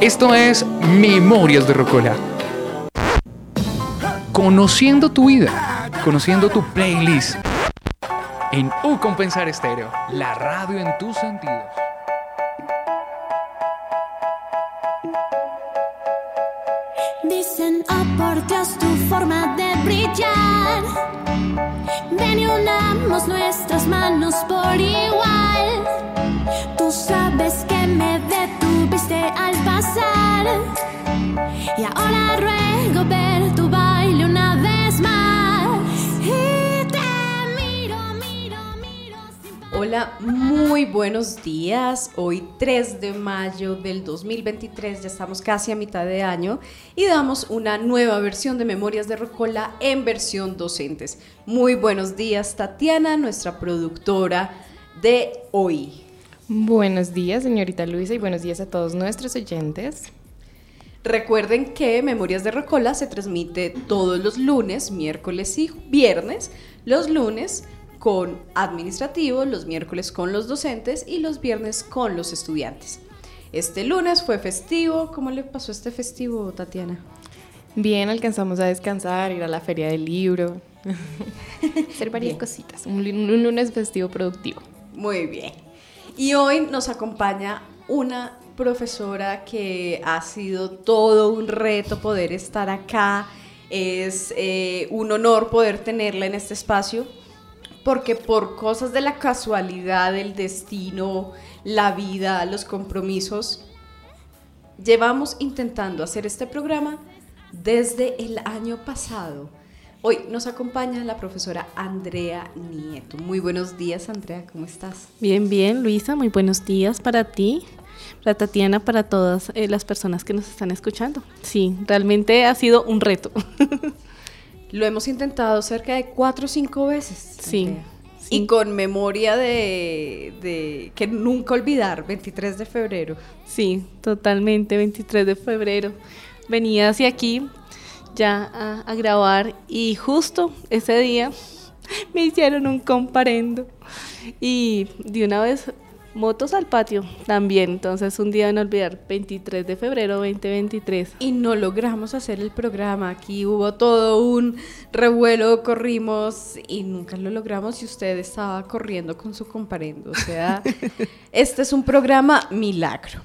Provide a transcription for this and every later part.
Esto es Memorias de Rocola. Conociendo tu vida, conociendo tu playlist. En U Compensar Estéreo, la radio en tus sentidos. Dicen, oh por Dios, tu forma de brillar. Ven y unamos nuestras manos por igual. Tú sabes que Y ahora ruego ver tu baile una vez más. Y te miro, miro, miro. sin parar. Hola, muy buenos días. Hoy 3 de mayo del 2023, ya estamos casi a mitad de año y damos una nueva versión de Memorias de Rocola en versión docentes. Muy buenos días, Tatiana, nuestra productora de hoy. Buenos días, señorita Luisa, y buenos días a todos nuestros oyentes. Recuerden que Memorias de Rocola se transmite todos los lunes, miércoles y viernes. Los lunes con administrativos, los miércoles con los docentes y los viernes con los estudiantes. Este lunes fue festivo. ¿Cómo le pasó este festivo, Tatiana? Bien, alcanzamos a descansar, ir a la feria del libro, hacer varias Bien. cositas. Un lunes festivo productivo. Muy bien. Y hoy nos acompaña una profesora que ha sido todo un reto poder estar acá. Es eh, un honor poder tenerla en este espacio porque por cosas de la casualidad, el destino, la vida, los compromisos, llevamos intentando hacer este programa desde el año pasado. Hoy nos acompaña la profesora Andrea Nieto. Muy buenos días, Andrea, ¿cómo estás? Bien, bien, Luisa, muy buenos días para ti, Tatiana, para todas eh, las personas que nos están escuchando. Sí, realmente ha sido un reto. Lo hemos intentado cerca de cuatro o cinco veces. Sí, Andrea. sí. Y con memoria de, de que nunca olvidar, 23 de febrero. Sí, totalmente, 23 de febrero. Venía hacia aquí ya a, a grabar y justo ese día me hicieron un comparendo y de una vez motos al patio también. Entonces un día de no olvidar, 23 de febrero 2023. Y no logramos hacer el programa. Aquí hubo todo un revuelo, corrimos y nunca lo logramos y usted estaba corriendo con su comparendo. O sea, este es un programa milagro.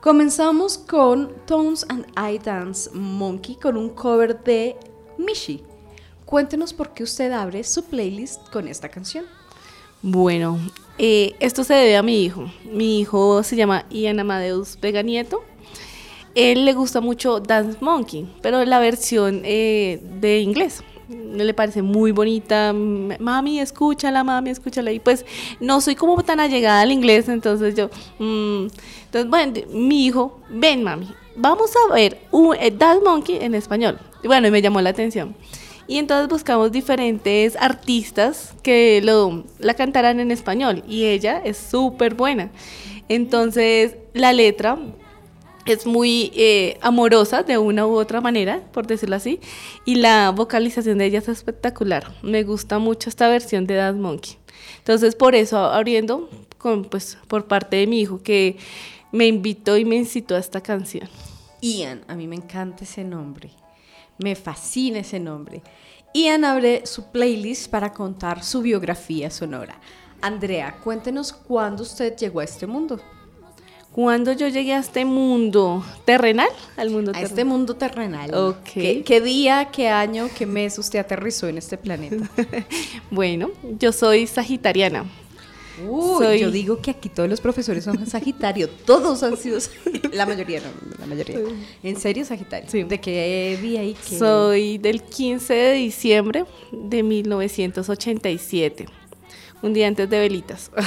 Comenzamos con Tones and I Dance Monkey con un cover de Mishi. Cuéntenos por qué usted abre su playlist con esta canción. Bueno, eh, esto se debe a mi hijo. Mi hijo se llama Ian Amadeus Vega Nieto. Él le gusta mucho Dance Monkey, pero la versión eh, de inglés. Le parece muy bonita. Mami, escúchala, mami, escúchala. Y pues no soy como tan allegada al inglés, entonces yo. mm, entonces, bueno, mi hijo, ven, mami, vamos a ver un eh, Dance Monkey en español. Y bueno, me llamó la atención. Y entonces buscamos diferentes artistas que lo, la cantaran en español. Y ella es súper buena. Entonces, la letra es muy eh, amorosa de una u otra manera, por decirlo así. Y la vocalización de ella es espectacular. Me gusta mucho esta versión de Dance Monkey. Entonces, por eso, abriendo con, pues, por parte de mi hijo, que me invitó y me incitó a esta canción. Ian, a mí me encanta ese nombre. Me fascina ese nombre. Ian abre su playlist para contar su biografía sonora. Andrea, cuéntenos cuándo usted llegó a este mundo. Cuando yo llegué a este mundo terrenal, al mundo A este terrenal. mundo terrenal. Ok. ¿Qué, qué día, qué año, qué mes usted aterrizó en este planeta? Bueno, yo soy sagitariana. Uy, Soy- yo digo que aquí todos los profesores son Sagitario. Todos han sido La mayoría, no, la mayoría. ¿En serio, Sagitario? Sí. ¿De qué día y qué? Soy del 15 de diciembre de 1987. Un día antes de velitas.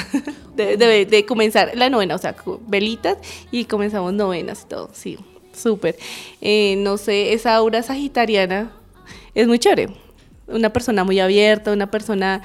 De, de- de comenzar la novena, o sea, velitas y comenzamos novenas y todo. Sí, súper. Eh, no sé, esa aura sagitariana es muy chévere. Una persona muy abierta, una persona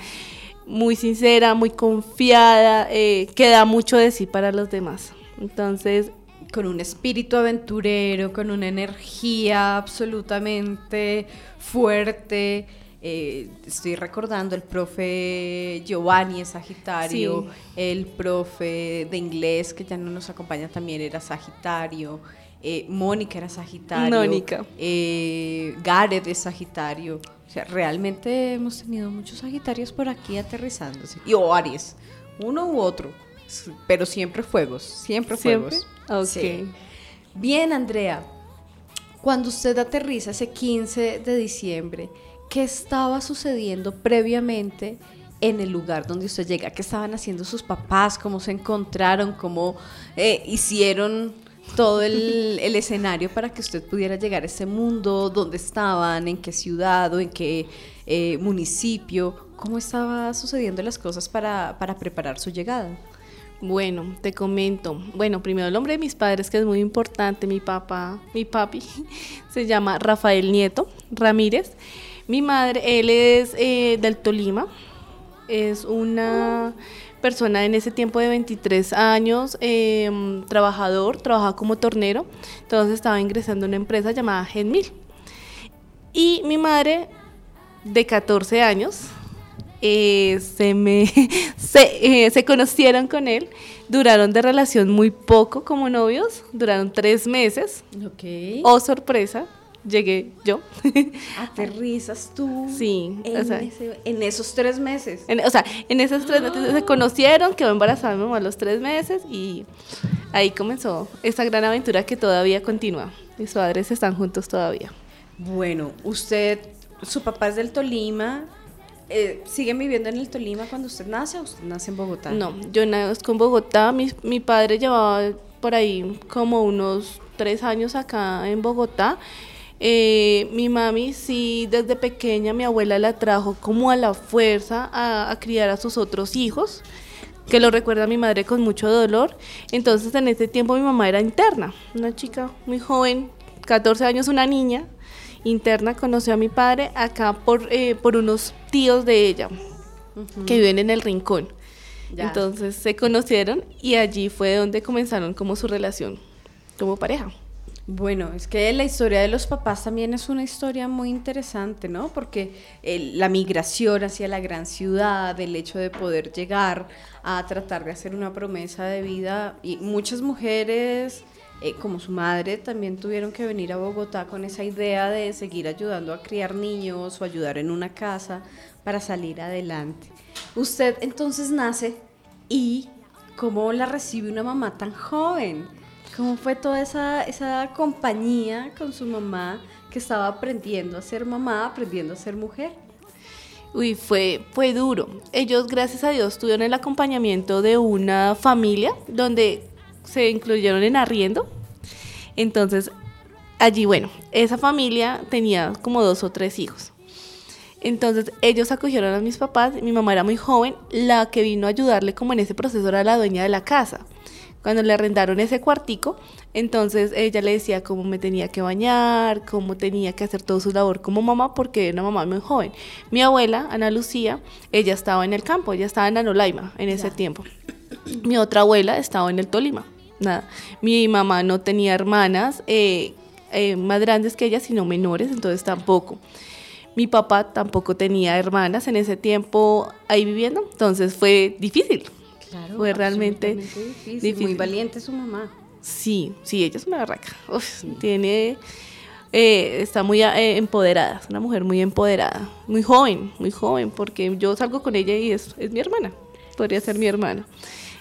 muy sincera, muy confiada, eh, que da mucho de sí para los demás. Entonces, con un espíritu aventurero, con una energía absolutamente fuerte. Eh, estoy recordando el profe Giovanni es Sagitario, Sí. el profe de inglés que ya no nos acompaña también era Sagitario. Eh, Mónica era Sagitario. Mónica. eh, Gareth es Sagitario. O sea, realmente hemos tenido muchos Sagitarios por aquí aterrizándose. Y o Aries, uno u otro. Pero siempre fuegos, siempre ¿Siempre? fuegos. Ok. Sí. Bien, Andrea. Cuando usted aterriza ese 15 de diciembre, ¿qué estaba sucediendo previamente en el lugar donde usted llega? ¿Qué estaban haciendo sus papás? ¿Cómo se encontraron? ¿Cómo eh, hicieron todo el, el escenario para que usted pudiera llegar a ese mundo? ¿Dónde estaban? ¿En qué ciudad o en qué eh, municipio? ¿Cómo estaba sucediendo las cosas para, para preparar su llegada? Bueno, te comento. Bueno, primero el nombre de mis padres, que es muy importante, mi papá, mi papi, se llama Rafael Nieto Ramírez. Mi madre, él es eh, del Tolima, es una persona en ese tiempo de 23 años, eh, trabajador, trabajaba como tornero, entonces estaba ingresando a una empresa llamada Genmil. Y mi madre, de 14 años, eh, se me se, eh, se conocieron con él, duraron de relación muy poco como novios, duraron tres meses. Ok. Oh, sorpresa, llegué yo. Aterrizas tú. Sí, En, o sea, ese- en esos tres meses. En- o sea, en esos tres meses se conocieron, quedó embarazada mi mamá a los tres meses y ahí comenzó esta gran aventura que todavía continúa. Mis padres están juntos todavía. Bueno, usted, su papá es del Tolima. eh, ¿Siguen viviendo en el Tolima cuando usted nace o usted nace en Bogotá? No, yo nazco en Bogotá. Mi, mi padre llevaba por ahí como unos tres años acá en Bogotá. Eh, mi mami sí, desde pequeña mi abuela la trajo como a la fuerza a, a criar a sus otros hijos, que lo recuerda mi madre con mucho dolor. Entonces en ese tiempo mi mamá era interna, una chica muy joven, 14 años, una niña interna, conoció a mi padre acá por, eh, por unos tíos de ella, que viven en el rincón. Ya. Entonces se conocieron y allí fue donde comenzaron como su relación como pareja. Bueno, es que la historia de los papás también es una historia muy interesante, ¿no? Porque la migración hacia la gran ciudad, el hecho de poder llegar a tratar de hacer una promesa de vida, y muchas mujeres, eh, como su madre, también tuvieron que venir a Bogotá con esa idea de seguir ayudando a criar niños o ayudar en una casa para salir adelante. Usted entonces nace y ¿cómo la recibe una mamá tan joven? ¿Cómo fue toda esa, esa compañía con su mamá que estaba aprendiendo a ser mamá, aprendiendo a ser mujer? Uy, fue, fue duro. Ellos, gracias a Dios, tuvieron el acompañamiento de una familia donde se incluyeron en arriendo. Entonces, allí, bueno, esa familia tenía como dos o tres hijos. Entonces, ellos acogieron a mis papás. Mi mamá era muy joven. La que vino a ayudarle como en ese proceso era la dueña de la casa. Cuando le arrendaron ese cuartico, entonces ella le decía cómo me tenía que bañar, cómo tenía que hacer toda su labor como mamá, porque era una mamá muy joven. Mi abuela, Ana Lucía, ella estaba en el campo, ella estaba en Anolaima en ese tiempo. Mi otra abuela estaba en el Tolima. Nada. Mi mamá no tenía hermanas eh, eh, más grandes que ella, sino menores, entonces tampoco. Mi papá tampoco tenía hermanas en ese tiempo ahí viviendo, entonces fue difícil. Claro, Fue realmente difícil. Muy difícil. valiente su mamá. Sí, sí, ella es una barraca. Uf, Tiene, eh, está muy eh, empoderada, es una mujer muy empoderada, muy joven, muy joven, porque yo salgo con ella y es, es mi hermana, podría ser mi hermana.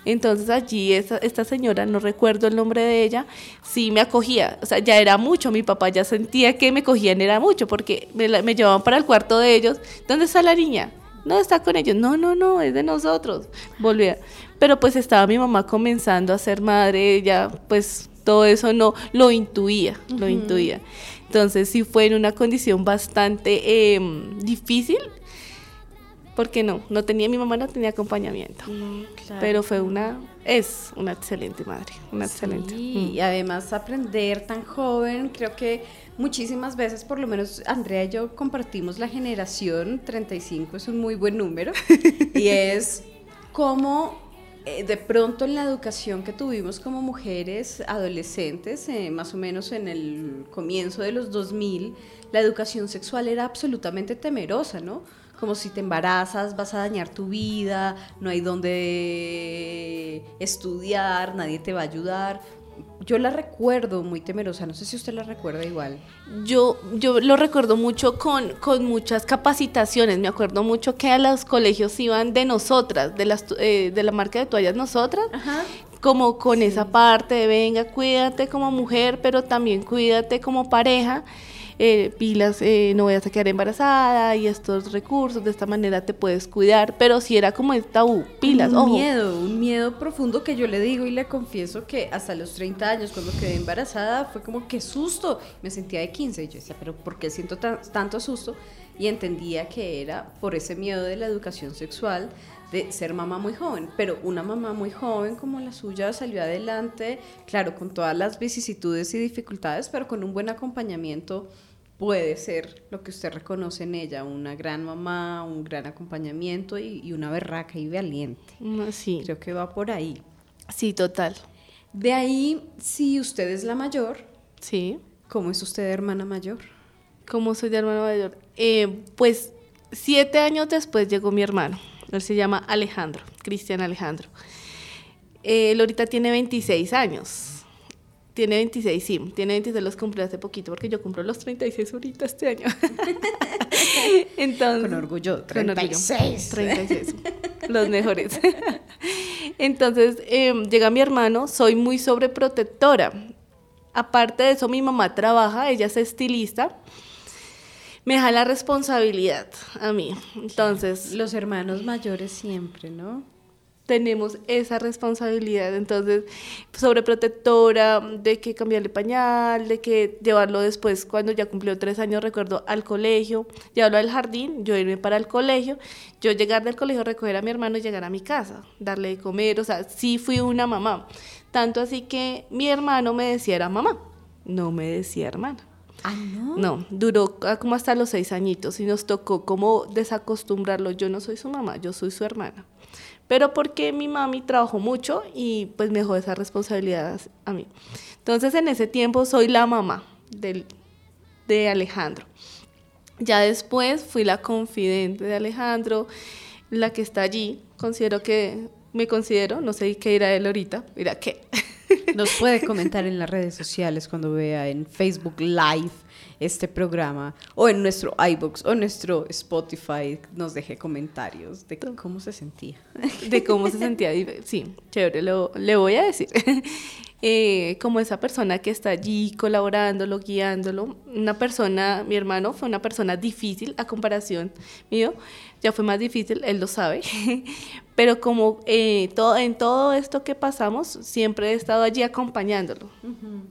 Entonces allí esta, esta señora, no recuerdo el nombre de ella, sí me acogía, o sea, ya era mucho, mi papá ya sentía que me cogían, era mucho, porque me, la- me llevaban para el cuarto de ellos, ¿dónde está la niña? No, está con ellos, no, no, no, es de nosotros, volvía. Pero pues estaba mi mamá comenzando a ser madre, ella pues todo eso no lo intuía, lo intuía. Entonces sí fue en una condición bastante em, difícil, porque no, no tenía, mi mamá no tenía acompañamiento. Pero fue una, es una excelente madre, una excelente. Sí, Mm. y además aprender tan joven, creo que muchísimas veces, por lo menos Andrea y yo compartimos la generación, 35 es un muy buen número, y es cómo eh, de pronto en la educación que tuvimos como mujeres adolescentes, eh, más o menos en el comienzo de los 2000, la educación sexual era absolutamente temerosa, ¿no? Como si te embarazas, vas a dañar tu vida, no hay donde estudiar, nadie te va a ayudar. yo la recuerdo muy temerosa, no sé si usted la recuerda igual. Yo, yo lo recuerdo mucho con, con muchas capacitaciones. Me acuerdo mucho que a los colegios iban de nosotras, de, las, eh, de la marca de toallas nosotras, Ajá. como con esa parte de venga, cuídate como mujer, pero también cuídate como pareja. Eh, pilas, eh, no vayas a quedar embarazada y estos recursos, de esta manera te puedes cuidar, pero si era como el tabú, pilas, un ojo. miedo, un miedo profundo que yo le digo y le confieso que hasta los 30 años cuando quedé embarazada fue como que susto, me sentía de 15 y yo decía, pero ¿por qué siento tan- tanto susto? Y entendía que era por ese miedo de la educación sexual de ser mamá muy joven, pero una mamá muy joven como la suya salió adelante, claro, con todas las vicisitudes y dificultades, pero con un buen acompañamiento puede ser lo que usted reconoce en ella, una gran mamá, un gran acompañamiento y, y una berraca y valiente. Mm, Sí, Creo que va por ahí. sí, total. De ahí, si usted es la mayor, Sí. ¿cómo es usted hermana mayor? ¿Cómo soy de hermano mayor? Eh, pues siete años después llegó mi hermano. Él se llama Alejandro, Cristian Alejandro. Él ahorita tiene 26 años. Tiene 26, sí. Tiene 26, los cumplió hace poquito porque yo cumplo los 36 ahorita este año. Entonces, Con orgullo, con orgullo. 36. 36. Los mejores. Entonces, eh, llega mi hermano, soy muy sobreprotectora. Aparte de eso, mi mamá trabaja, ella es estilista. Me deja la responsabilidad a mí. Entonces, Los hermanos mayores siempre, ¿no? tenemos esa responsabilidad. Entonces, sobreprotectora, de que cambiarle pañal, de que llevarlo después, cuando ya cumplió tres años, recuerdo, al colegio, llevarlo al jardín, yo irme para el colegio, yo llegar del colegio, recoger a mi hermano y llegar a mi casa, darle de comer, o sea, sí fui una mamá. Tanto así que mi hermano me decía era mamá, no me decía hermana. Ah, no. Duró ah, como hasta los seis añitos y nos tocó como desacostumbrarlo. Yo no soy su mamá, yo soy su hermana. Pero porque mi mami trabajó mucho y pues me dejó esa responsabilidad a mí. Entonces en ese tiempo soy la mamá del, de Alejandro. Ya después fui la confidente de Alejandro, la que está allí. Considero que me considero, no sé qué dirá él ahorita, dirá qué. Nos puede comentar en las redes sociales cuando vea en Facebook Live este programa o en nuestro iBox o nuestro Spotify nos deje comentarios de cómo se sentía. de cómo se sentía. Sí, chévere, lo, le voy a decir. Eh, como esa persona que está allí colaborándolo, guiándolo. Una persona, mi hermano fue una persona difícil a comparación mío. Ya fue más difícil, él lo sabe. Pero como eh, todo, en todo esto que pasamos, siempre he estado allí acompañándolo.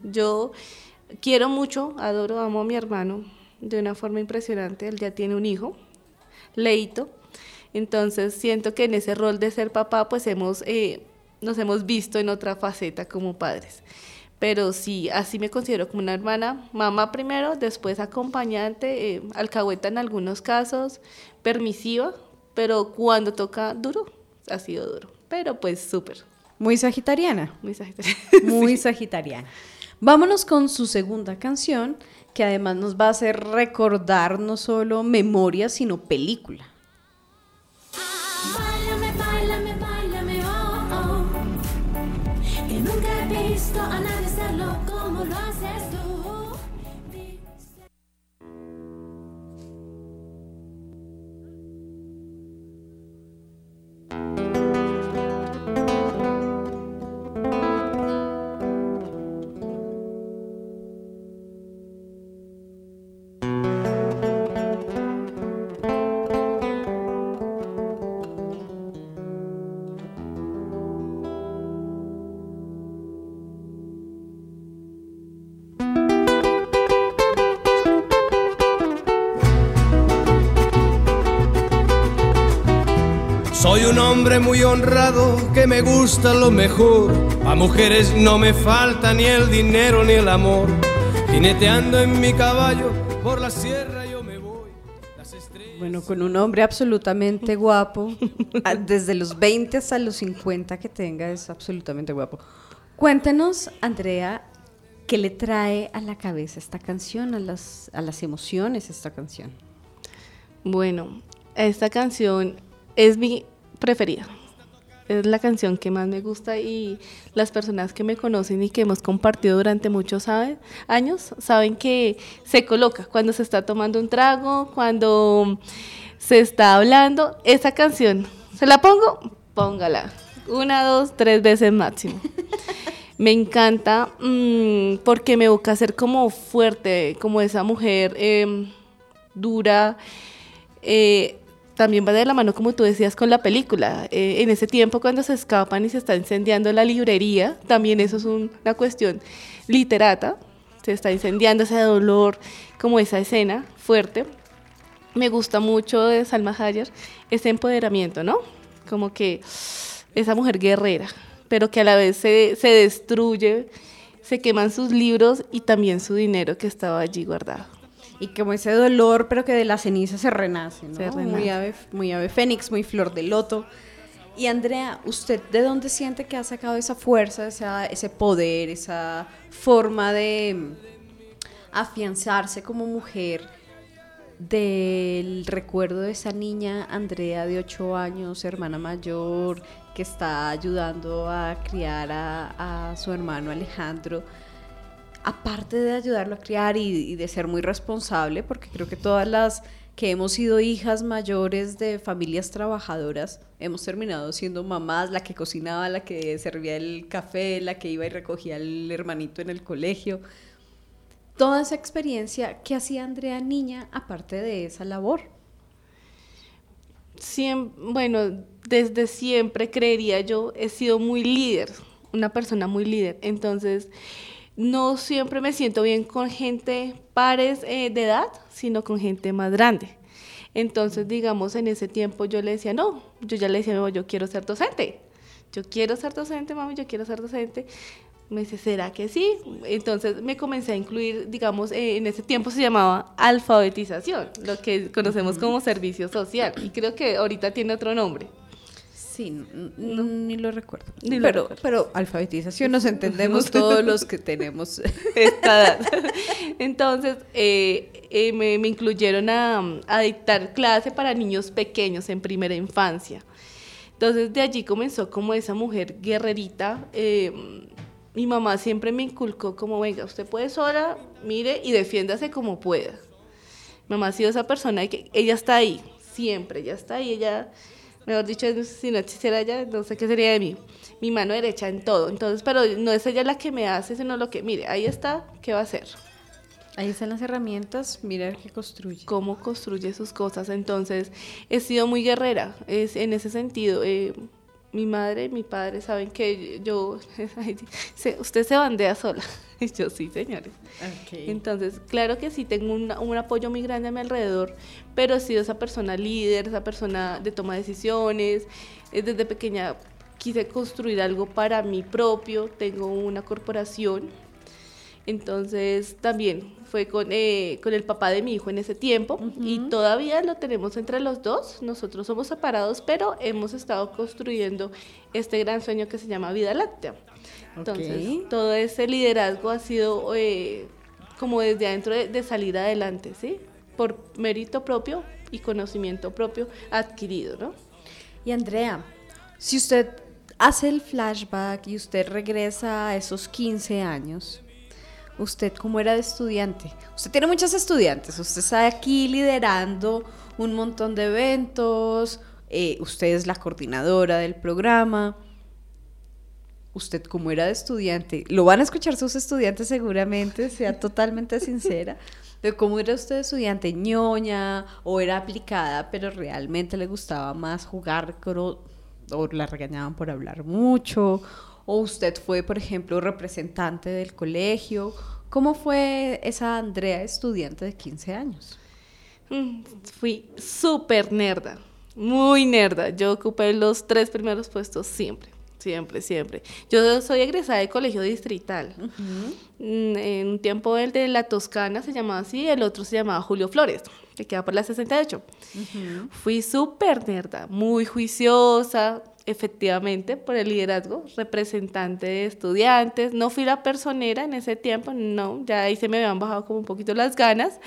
Yo quiero mucho, adoro, amo a mi hermano de una forma impresionante. Él ya tiene un hijo, Leito. Entonces siento que en ese rol de ser papá, pues hemos, eh, nos hemos visto en otra faceta como padres. Pero sí, así me considero como una hermana, mamá primero, después acompañante, eh, alcahueta en algunos casos, permisiva, pero cuando toca duro, ha sido duro. Pero pues súper, Muy sagitariana. muy sagitario. Muy sagitariana. Vámonos con su segunda canción, que además nos va a hacer recordar no solo memoria, sino película. Báilame, báilame, báilame, oh, oh. Que nunca he visto a nadie Soy un hombre muy honrado que me gusta lo mejor. A mujeres no me falta ni el dinero ni el amor. Jineteando en mi caballo por la sierra yo me voy. Las estrellas Bueno, con un hombre absolutamente guapo, desde los 20 hasta los 50 que tenga, es absolutamente guapo. Cuéntenos, Andrea, ¿qué le trae a la cabeza esta canción, a las, a las emociones esta canción? Bueno, esta canción es mi preferida. Es la canción que más me gusta y las personas que me conocen y que hemos compartido durante muchos sabe- años saben que se coloca cuando se está tomando un trago, cuando se está hablando. Esa canción, ¿se la pongo? Póngala. Una, dos, tres veces máximo. Me encanta mm, porque me evoca ser como fuerte, como esa mujer em, dura. eh, también va de la mano, como tú decías, con la película. Eh, en ese tiempo, cuando se escapan y se está incendiando la librería, también eso es un- una cuestión literata. Se está incendiando ese dolor, como esa escena fuerte. Me gusta mucho de Salma Hayek ese empoderamiento, ¿no? Como que esa mujer guerrera, pero que a la vez se, se destruye, se queman sus libros y también su dinero que estaba allí guardado. Y como ese dolor, pero que de la ceniza se renace, ¿no? Se Muy renace. ave, muy ave fénix, muy flor de loto. Y Andrea, ¿usted de dónde siente que ha sacado esa fuerza, esa, ese poder, esa forma de mm, afianzarse como mujer del recuerdo de esa niña Andrea de 8 años, hermana mayor, que está ayudando a criar a, a su hermano Alejandro? Aparte de ayudarlo a criar y, de ser muy responsable, porque creo que todas las que hemos sido hijas mayores de familias trabajadoras, hemos terminado siendo mamás, la que cocinaba, la que servía el café, la que iba y recogía al hermanito en el colegio. Toda esa experiencia, ¿qué hacía Andrea niña aparte de esa labor? Bueno, desde siempre creería yo, he sido muy líder, una persona muy líder. Entonces, no siempre me siento bien con gente pares eh, de edad, sino con gente más grande. Entonces, digamos, en ese tiempo yo le decía, no, yo ya le decía, no, yo quiero ser docente. Yo quiero ser docente, mami, yo quiero ser docente. Me dice, ¿será que sí? Entonces me comencé a incluir, digamos, eh, en ese tiempo se llamaba alfabetización, lo que conocemos como servicio social. Y creo que ahorita tiene otro nombre. Sí, n- n- ni lo recuerdo. Ni lo pero, recuerdo. pero alfabetización nos entendemos todos los que tenemos. esta edad. Entonces, eh, eh, me, me incluyeron a, a dictar clase para niños pequeños en primera infancia. Entonces, de allí comenzó como esa mujer guerrerita. eh, mi mamá siempre me inculcó como, venga, usted puede sola, mire y defiéndase como pueda. Mi mamá ha sido esa persona que ella está ahí, siempre, ella está ahí, ella, mejor dicho, si no existiera ella, no sé qué sería de mí. Mi mano derecha en todo. Entonces, pero no es ella la que me hace, sino lo que, mire, ahí está, ¿qué va a hacer? Ahí están las herramientas, mira qué construye. Cómo construye sus cosas. Entonces, he sido muy guerrera es, en ese sentido. eh, mi madre y mi padre saben que yo, usted se bandea sola. Y yo sí, señores. Entonces, claro que sí, tengo un, un apoyo muy grande a mi alrededor, pero he sido esa persona líder, esa persona de toma de decisiones. Eh, Desde pequeña quise construir algo para mí propio, tengo una corporación. Entonces, también fue con, eh, con el papá de mi hijo en ese tiempo y todavía lo tenemos entre los dos. Nosotros somos separados, pero hemos estado construyendo este gran sueño que se llama Vida Láctea. Entonces, Ok. todo ese liderazgo ha sido eh, como desde adentro de, de salir adelante, ¿sí? Por mérito propio y conocimiento propio adquirido, ¿no? Y Andrea, si usted hace el flashback y usted regresa a esos 15 años, usted cómo era de estudiante. Usted tiene muchos estudiantes, usted está aquí liderando un montón de eventos, eh, usted es la coordinadora del programa. Usted cómo era de estudiante, lo van a escuchar sus estudiantes seguramente, sea totalmente sincera, de cómo era usted de estudiante, ñoña o era aplicada, pero realmente le gustaba más jugar o la regañaban por hablar mucho, o usted fue, por ejemplo, representante del colegio. ¿Cómo fue esa Andrea estudiante de 15 años? Mm, Fui súper nerda, muy nerda. Yo ocupé los tres primeros puestos siempre, siempre, siempre. Yo soy egresada de colegio distrital. Mm, En un tiempo el de la Toscana se llamaba así, el otro se llamaba Julio Flores, que queda por la 68. Fui súper nerda, muy juiciosa, efectivamente, por el liderazgo, representante de estudiantes. No fui la personera en ese tiempo, no, ya ahí se me habían bajado como un poquito las ganas,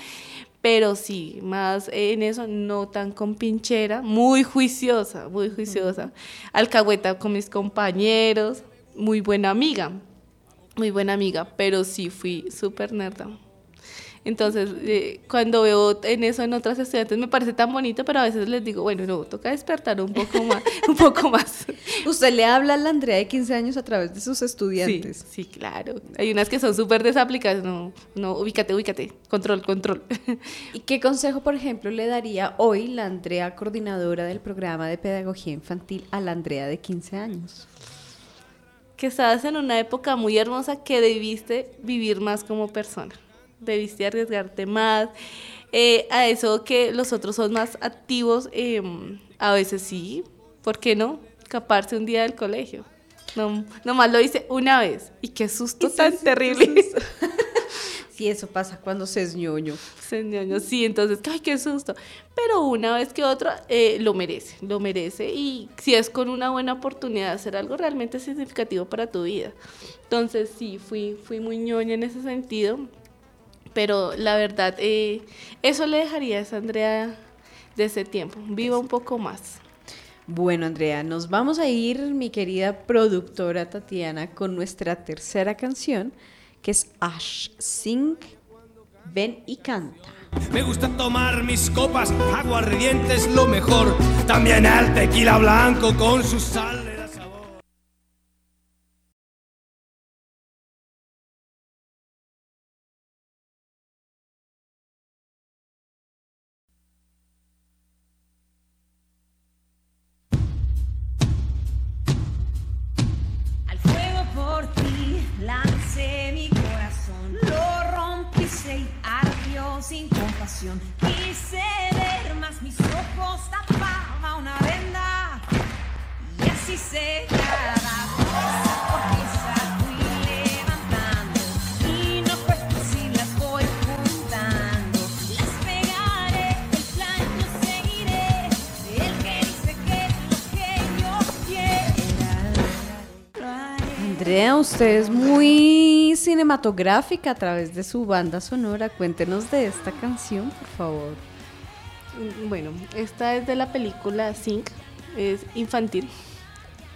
pero sí, más en eso, no tan con pinchera, muy juiciosa, muy juiciosa. Alcahueta con mis compañeros, muy buena amiga, muy buena amiga, pero sí fui súper nerda. Entonces, eh, cuando veo en eso en otras estudiantes me parece tan bonito, pero a veces les digo, bueno, no, toca despertar un poco más, un poco más. Usted le habla a la Andrea de 15 años a través de sus estudiantes. Sí, sí, claro. Hay unas que son súper desaplicadas, no, no, ubícate, ubícate, control, control. ¿Y qué consejo, por ejemplo, le daría hoy la Andrea, coordinadora del programa de pedagogía infantil, a la Andrea de 15 años? Que estabas en una época muy hermosa que debiste vivir más como persona debiste arriesgarte más. Eh, a eso que los otros son más activos, em, a veces sí, ¿por qué no? Escaparse un día del colegio. No, nomás lo hice una vez. Y qué susto tan terrible. Sí, eso pasa cuando se es ñoño. Se es ñoño, sí, entonces, ay, qué susto. Pero una vez que otra, eh, lo merece, lo merece. Y si es con una buena oportunidad de hacer algo realmente significativo para tu vida. Entonces, sí, fui, fui muy ñoña en ese sentido pero la verdad, eh, eso le dejaría a esa Andrea de ese tiempo. Viva un poco más. Bueno, Andrea, nos vamos a ir, mi querida productora Tatiana, con nuestra tercera canción, que es Ash Sing, Ven y canta. Me gusta tomar mis copas, aguardiente es lo mejor. También el tequila blanco con su sal. Quise ver más mis ojos tapaba una venda y así se cada Andrea usted es muy cinematográfica a través de su banda sonora. Cuéntenos de esta canción, por favor. Mm, bueno, esta es de la película Sync, es infantil.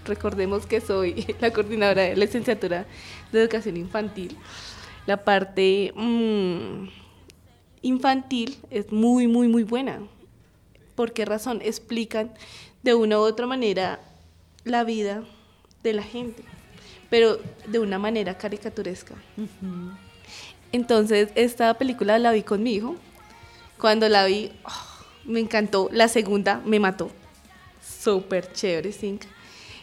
Recordemos que soy la coordinadora de la licenciatura de educación infantil. La parte mm, infantil es muy, muy, muy buena. ¿Por qué razón? Explican de una u otra manera la vida de la gente pero de una manera caricaturesca. Entonces, esta película la vi con mi hijo. Cuando la vi, oh, me encantó. La segunda me mató. Súper chévere, Zinc.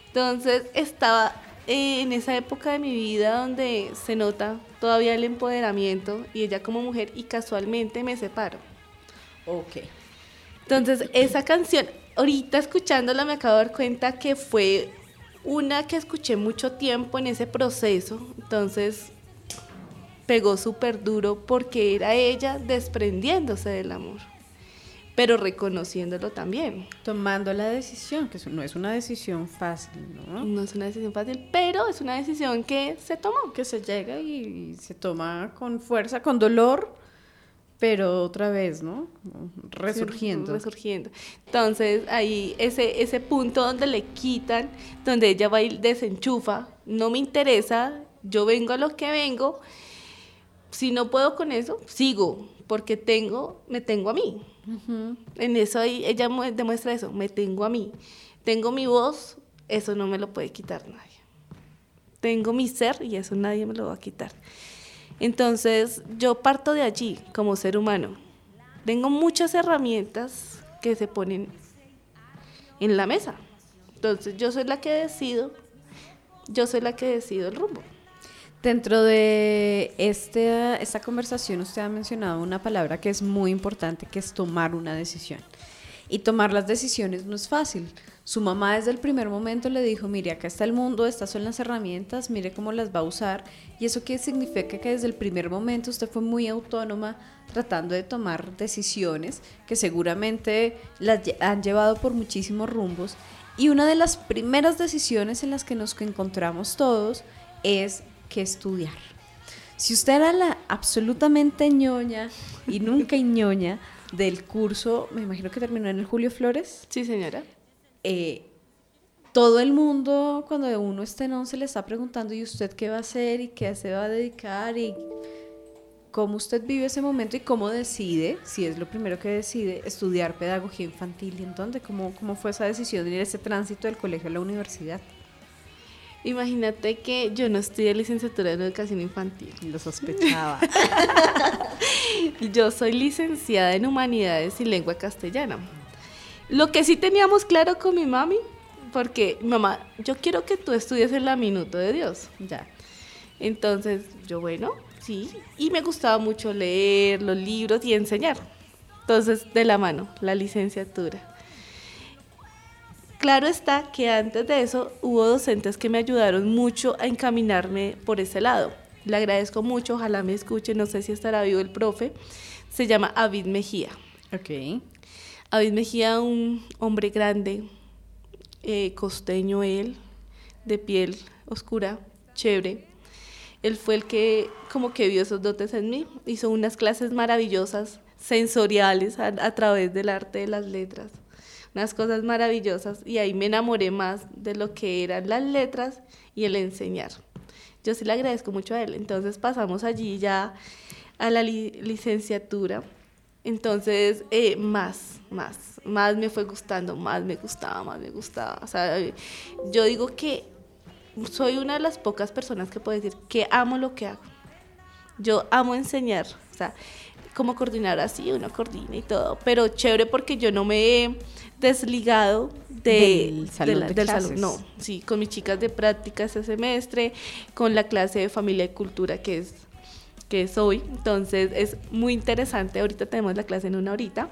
Entonces, estaba en esa época de mi vida donde se nota todavía el empoderamiento y ella como mujer y casualmente me separo. Ok. Entonces, esa canción, ahorita escuchándola me acabo de dar cuenta que fue una que escuché mucho tiempo en ese proceso, entonces pegó súper duro porque era ella desprendiéndose del amor, pero reconociéndolo también. Tomando la decisión, que no es una decisión fácil, ¿no? No es una decisión fácil, pero es una decisión que se tomó. Que se llega y se toma con fuerza, con dolor, pero otra vez, ¿no? Resurgiendo. resurgiendo. Entonces, ahí ese, ese punto donde le quitan, donde ella va y desenchufa, no me interesa, yo vengo a lo que vengo, si no puedo con eso, sigo, porque tengo, me tengo a mí. En eso ahí ella demuestra eso, me tengo a mí. Tengo mi voz, eso no me lo puede quitar nadie. Tengo mi ser y eso nadie me lo va a quitar. Entonces, yo parto de allí como ser humano. Tengo muchas herramientas que se ponen en la mesa. Entonces, yo soy la que decido, yo soy la que decido el rumbo. Dentro de este, esta conversación usted ha mencionado una palabra que es muy importante, que es tomar una decisión. Y tomar las decisiones no es fácil. Su mamá desde el primer momento le dijo, mire, acá está el mundo, estas son las herramientas, mire cómo las va a usar. Y eso qué significa que desde el primer momento usted fue muy autónoma tratando de tomar decisiones que seguramente las han llevado por muchísimos rumbos. Y una de las primeras decisiones en las que nos encontramos todos es que estudiar. Si usted era la absolutamente ñoña y nunca ñoña del curso, me imagino que terminó en el Julio Flores, Sí, señora. Eh, todo el mundo cuando uno está en 11 le está preguntando ¿y usted qué va a hacer y qué se va a dedicar y cómo usted vive ese momento y cómo decide, si es lo primero que decide, estudiar pedagogía infantil y en dónde, cómo, cómo fue esa decisión y ese tránsito del colegio a la universidad. Imagínate que yo no estudié licenciatura en educación infantil. Lo sospechaba. Yo soy licenciada en humanidades y lengua castellana. Lo que sí teníamos claro con mi mami, porque mamá, yo quiero que tú estudies en la Minuto de Dios. ya. Entonces, yo, bueno, sí. Y me gustaba mucho leer los libros y enseñar. Entonces, de la mano, la licenciatura. Claro está que antes de eso hubo docentes que me ayudaron mucho a encaminarme por ese lado. Le agradezco mucho, ojalá me escuche, no sé si estará vivo el profe. Se llama Avid Mejía. Ok. David Mejía, un hombre grande, eh, costeño él, de piel oscura, chévere. Él fue el que como que vio esos dotes en mí. Hizo unas clases maravillosas, sensoriales, a, través del arte de las letras. Unas cosas maravillosas. Y ahí me enamoré más de lo que eran las letras y el enseñar. Yo sí le agradezco mucho a él. Entonces pasamos allí ya a la li- licenciatura. Entonces, eh, más, más, más me fue gustando, más me gustaba, más me gustaba. O sea, yo digo que soy una de las pocas personas que puedo decir que amo lo que hago. Yo amo enseñar, o sea, cómo coordinar así, uno coordina y todo, pero chévere porque yo no me he desligado de, Del salón de del clases. No, sí, con mis chicas de práctica ese semestre, con la clase de familia y cultura que es que es hoy. Entonces es muy interesante. Ahorita tenemos la clase en una horita.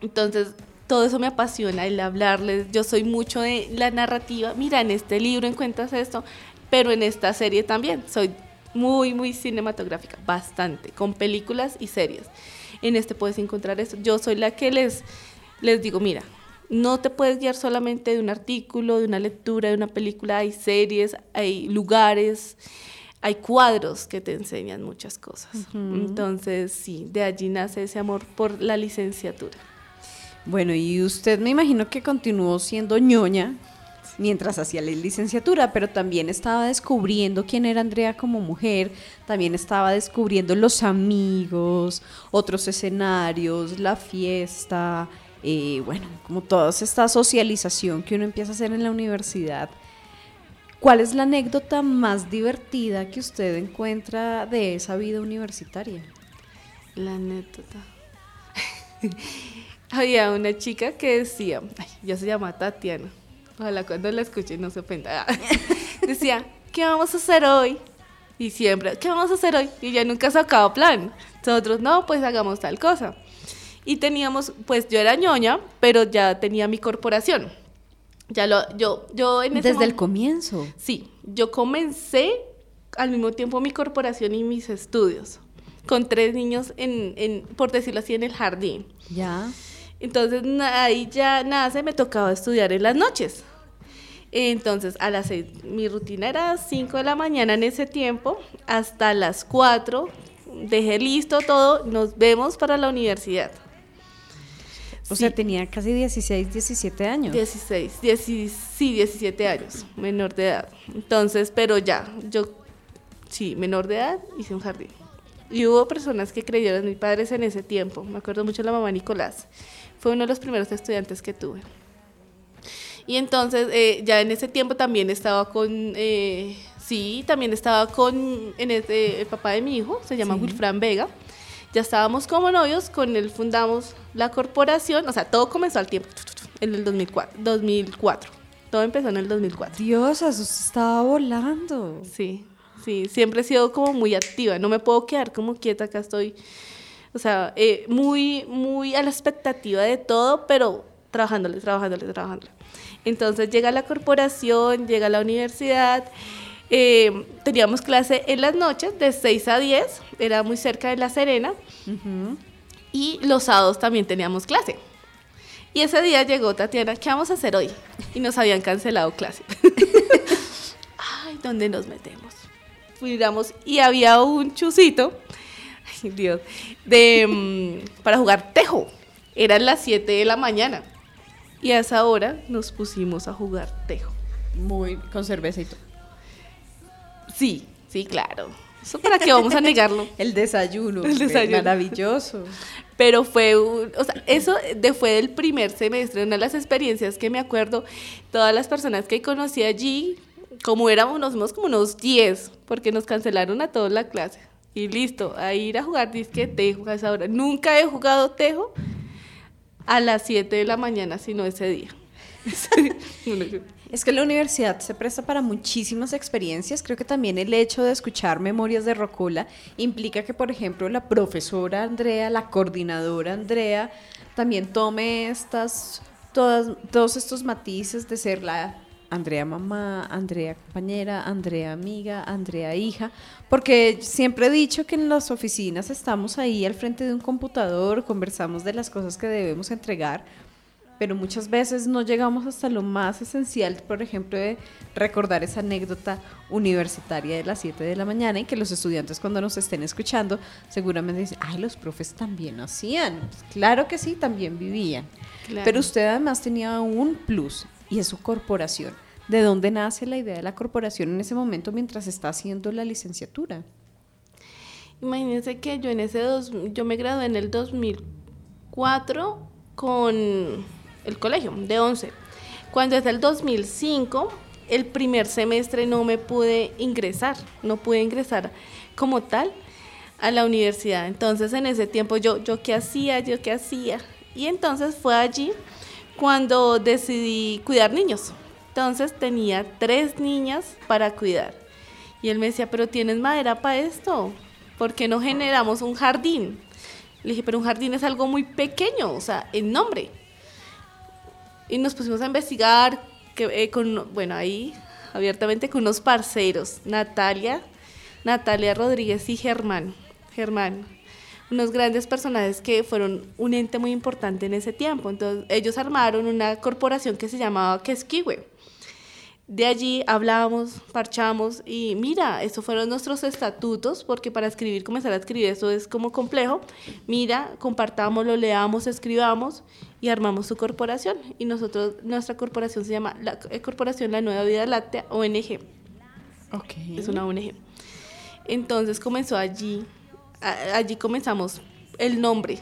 Entonces todo eso me apasiona, el hablarles. Yo soy mucho de la narrativa. Mira, en este libro encuentras esto, pero en esta serie también. Soy muy, muy cinematográfica, bastante, con películas y series. En este puedes encontrar eso. Yo soy la que les, les digo, mira, no te puedes guiar solamente de un artículo, de una lectura, de una película. Hay series, hay lugares, hay cuadros que te enseñan muchas cosas. Entonces, sí, de allí nace ese amor por la licenciatura. Bueno, y usted me imagino que continuó siendo ñoña mientras hacía la licenciatura, pero también estaba descubriendo quién era Andrea como mujer, también estaba descubriendo los amigos, otros escenarios, la fiesta, eh, bueno, como toda esta socialización que uno empieza a hacer en la universidad. ¿Cuál es la anécdota más divertida que usted encuentra de esa vida universitaria? La anécdota. Había una chica que decía, ay, ya se llama Tatiana. Ojalá cuando la escuche no se ofenda. decía, ¿qué vamos a hacer hoy? Y siempre, ¿qué vamos a hacer hoy? Y ella nunca sacaba plan. Nosotros, no, pues hagamos tal cosa. Y teníamos, pues yo era ñoña, pero ya tenía mi corporación. Ya lo, yo, yo en ese Desde el comienzo. Sí, yo comencé al mismo tiempo mi corporación y mis estudios, con tres niños, en, en, por decirlo así, en el jardín. Ya. Entonces ahí ya nace, me tocaba estudiar en las noches. Entonces a las seis, mi rutina era 5 de la mañana en ese tiempo, hasta las 4, dejé listo todo, nos vemos para la universidad. O Sí. sea, tenía casi 16, 17 años. 16, 10 sí, 17 años, menor de edad. Entonces, pero ya, yo, sí, menor de edad, hice un jardín. Y hubo personas que creyeron, mis padres en ese tiempo, me acuerdo mucho de la mamá Nicolás, fue uno de los primeros estudiantes que tuve. Y entonces, eh, ya en ese tiempo también estaba con, eh, sí, también estaba con en este, el papá de mi hijo, se llama Wilfran Vega. Ya estábamos como novios, con él fundamos la corporación, o sea, todo comenzó al tiempo, en el 2004. 2004. Todo empezó en el 2004. Dios, eso estaba volando. Sí, sí, siempre he sido como muy activa, no me puedo quedar como quieta, acá estoy, o sea, eh, muy, muy a la expectativa de todo, pero trabajándole, trabajándole, trabajándole. Entonces llega la corporación, llega la universidad, eh, teníamos clase en las noches de 6 a 10, era muy cerca de La Serena, y los sábados también teníamos clase. Y ese día llegó Tatiana, ¿qué vamos a hacer hoy? Y nos habían cancelado clase. Ay, ¿dónde nos metemos? miramos y había un chucito, ay Dios, de, mm, para jugar tejo. Eran las 7 de la mañana. Y a esa hora nos pusimos a jugar tejo. Muy con cervecito. Sí, sí, claro. Eso para qué vamos a negarlo. El desayuno. El desayuno. Maravilloso. Pero fue, un- o sea, eso de, fue del primer semestre, una de las experiencias que me acuerdo, todas las personas que conocí allí, como éramos, nos fuimos como unos 10, porque nos cancelaron a toda la clase. Y listo, a ir a jugar disque tejo a esa hora. Nunca he jugado tejo a las 7 de la mañana, sino ese día. Es que la universidad se presta para muchísimas experiencias. Creo que también el hecho de escuchar memorias de Rocula implica que, por ejemplo, la profesora Andrea, la coordinadora Andrea, también tome estas, todas, todos estos matices de ser la Andrea mamá, Andrea compañera, Andrea amiga, Andrea hija, porque siempre he dicho que en las oficinas estamos ahí al frente de un computador, conversamos de las cosas que debemos entregar, pero muchas veces no llegamos hasta lo más esencial, por ejemplo, de recordar esa anécdota universitaria de las 7 de la mañana y que los estudiantes cuando nos estén escuchando seguramente dicen, ay, los profes también hacían. Pues claro que sí, también vivían. Claro. Pero usted además tenía un plus y es su corporación. ¿De dónde nace la idea de la corporación en ese momento mientras está haciendo la licenciatura? Imagínense que yo en ese dos, yo me gradué en el 2004 con el colegio de 11. Cuando es el 2005, el primer semestre no me pude ingresar, no pude ingresar como tal a la universidad. Entonces en ese tiempo yo, yo qué hacía, yo qué hacía. Y entonces fue allí cuando decidí cuidar niños. Entonces tenía tres niñas para cuidar. Y él me decía, pero tienes madera para esto, ¿por qué no generamos un jardín? Le dije, pero un jardín es algo muy pequeño, o sea, en nombre. Y nos pusimos a investigar, eh, con, bueno, ahí abiertamente con unos parceros, Natalia, Natalia Rodríguez y Germán. Germán, unos grandes personajes que fueron un ente muy importante en ese tiempo. Entonces, ellos armaron una corporación que se llamaba Quesquigue. De allí hablábamos, parchamos y mira, esos fueron nuestros estatutos, porque para escribir, comenzar a escribir, eso es como complejo. Mira, compartámoslo, leamos, escribamos y armamos su corporación. Y nosotros, nuestra corporación se llama la eh, Corporación La Nueva Vida Láctea, ONG. Ok. Es una ONG. Entonces comenzó allí, a- allí comenzamos el nombre.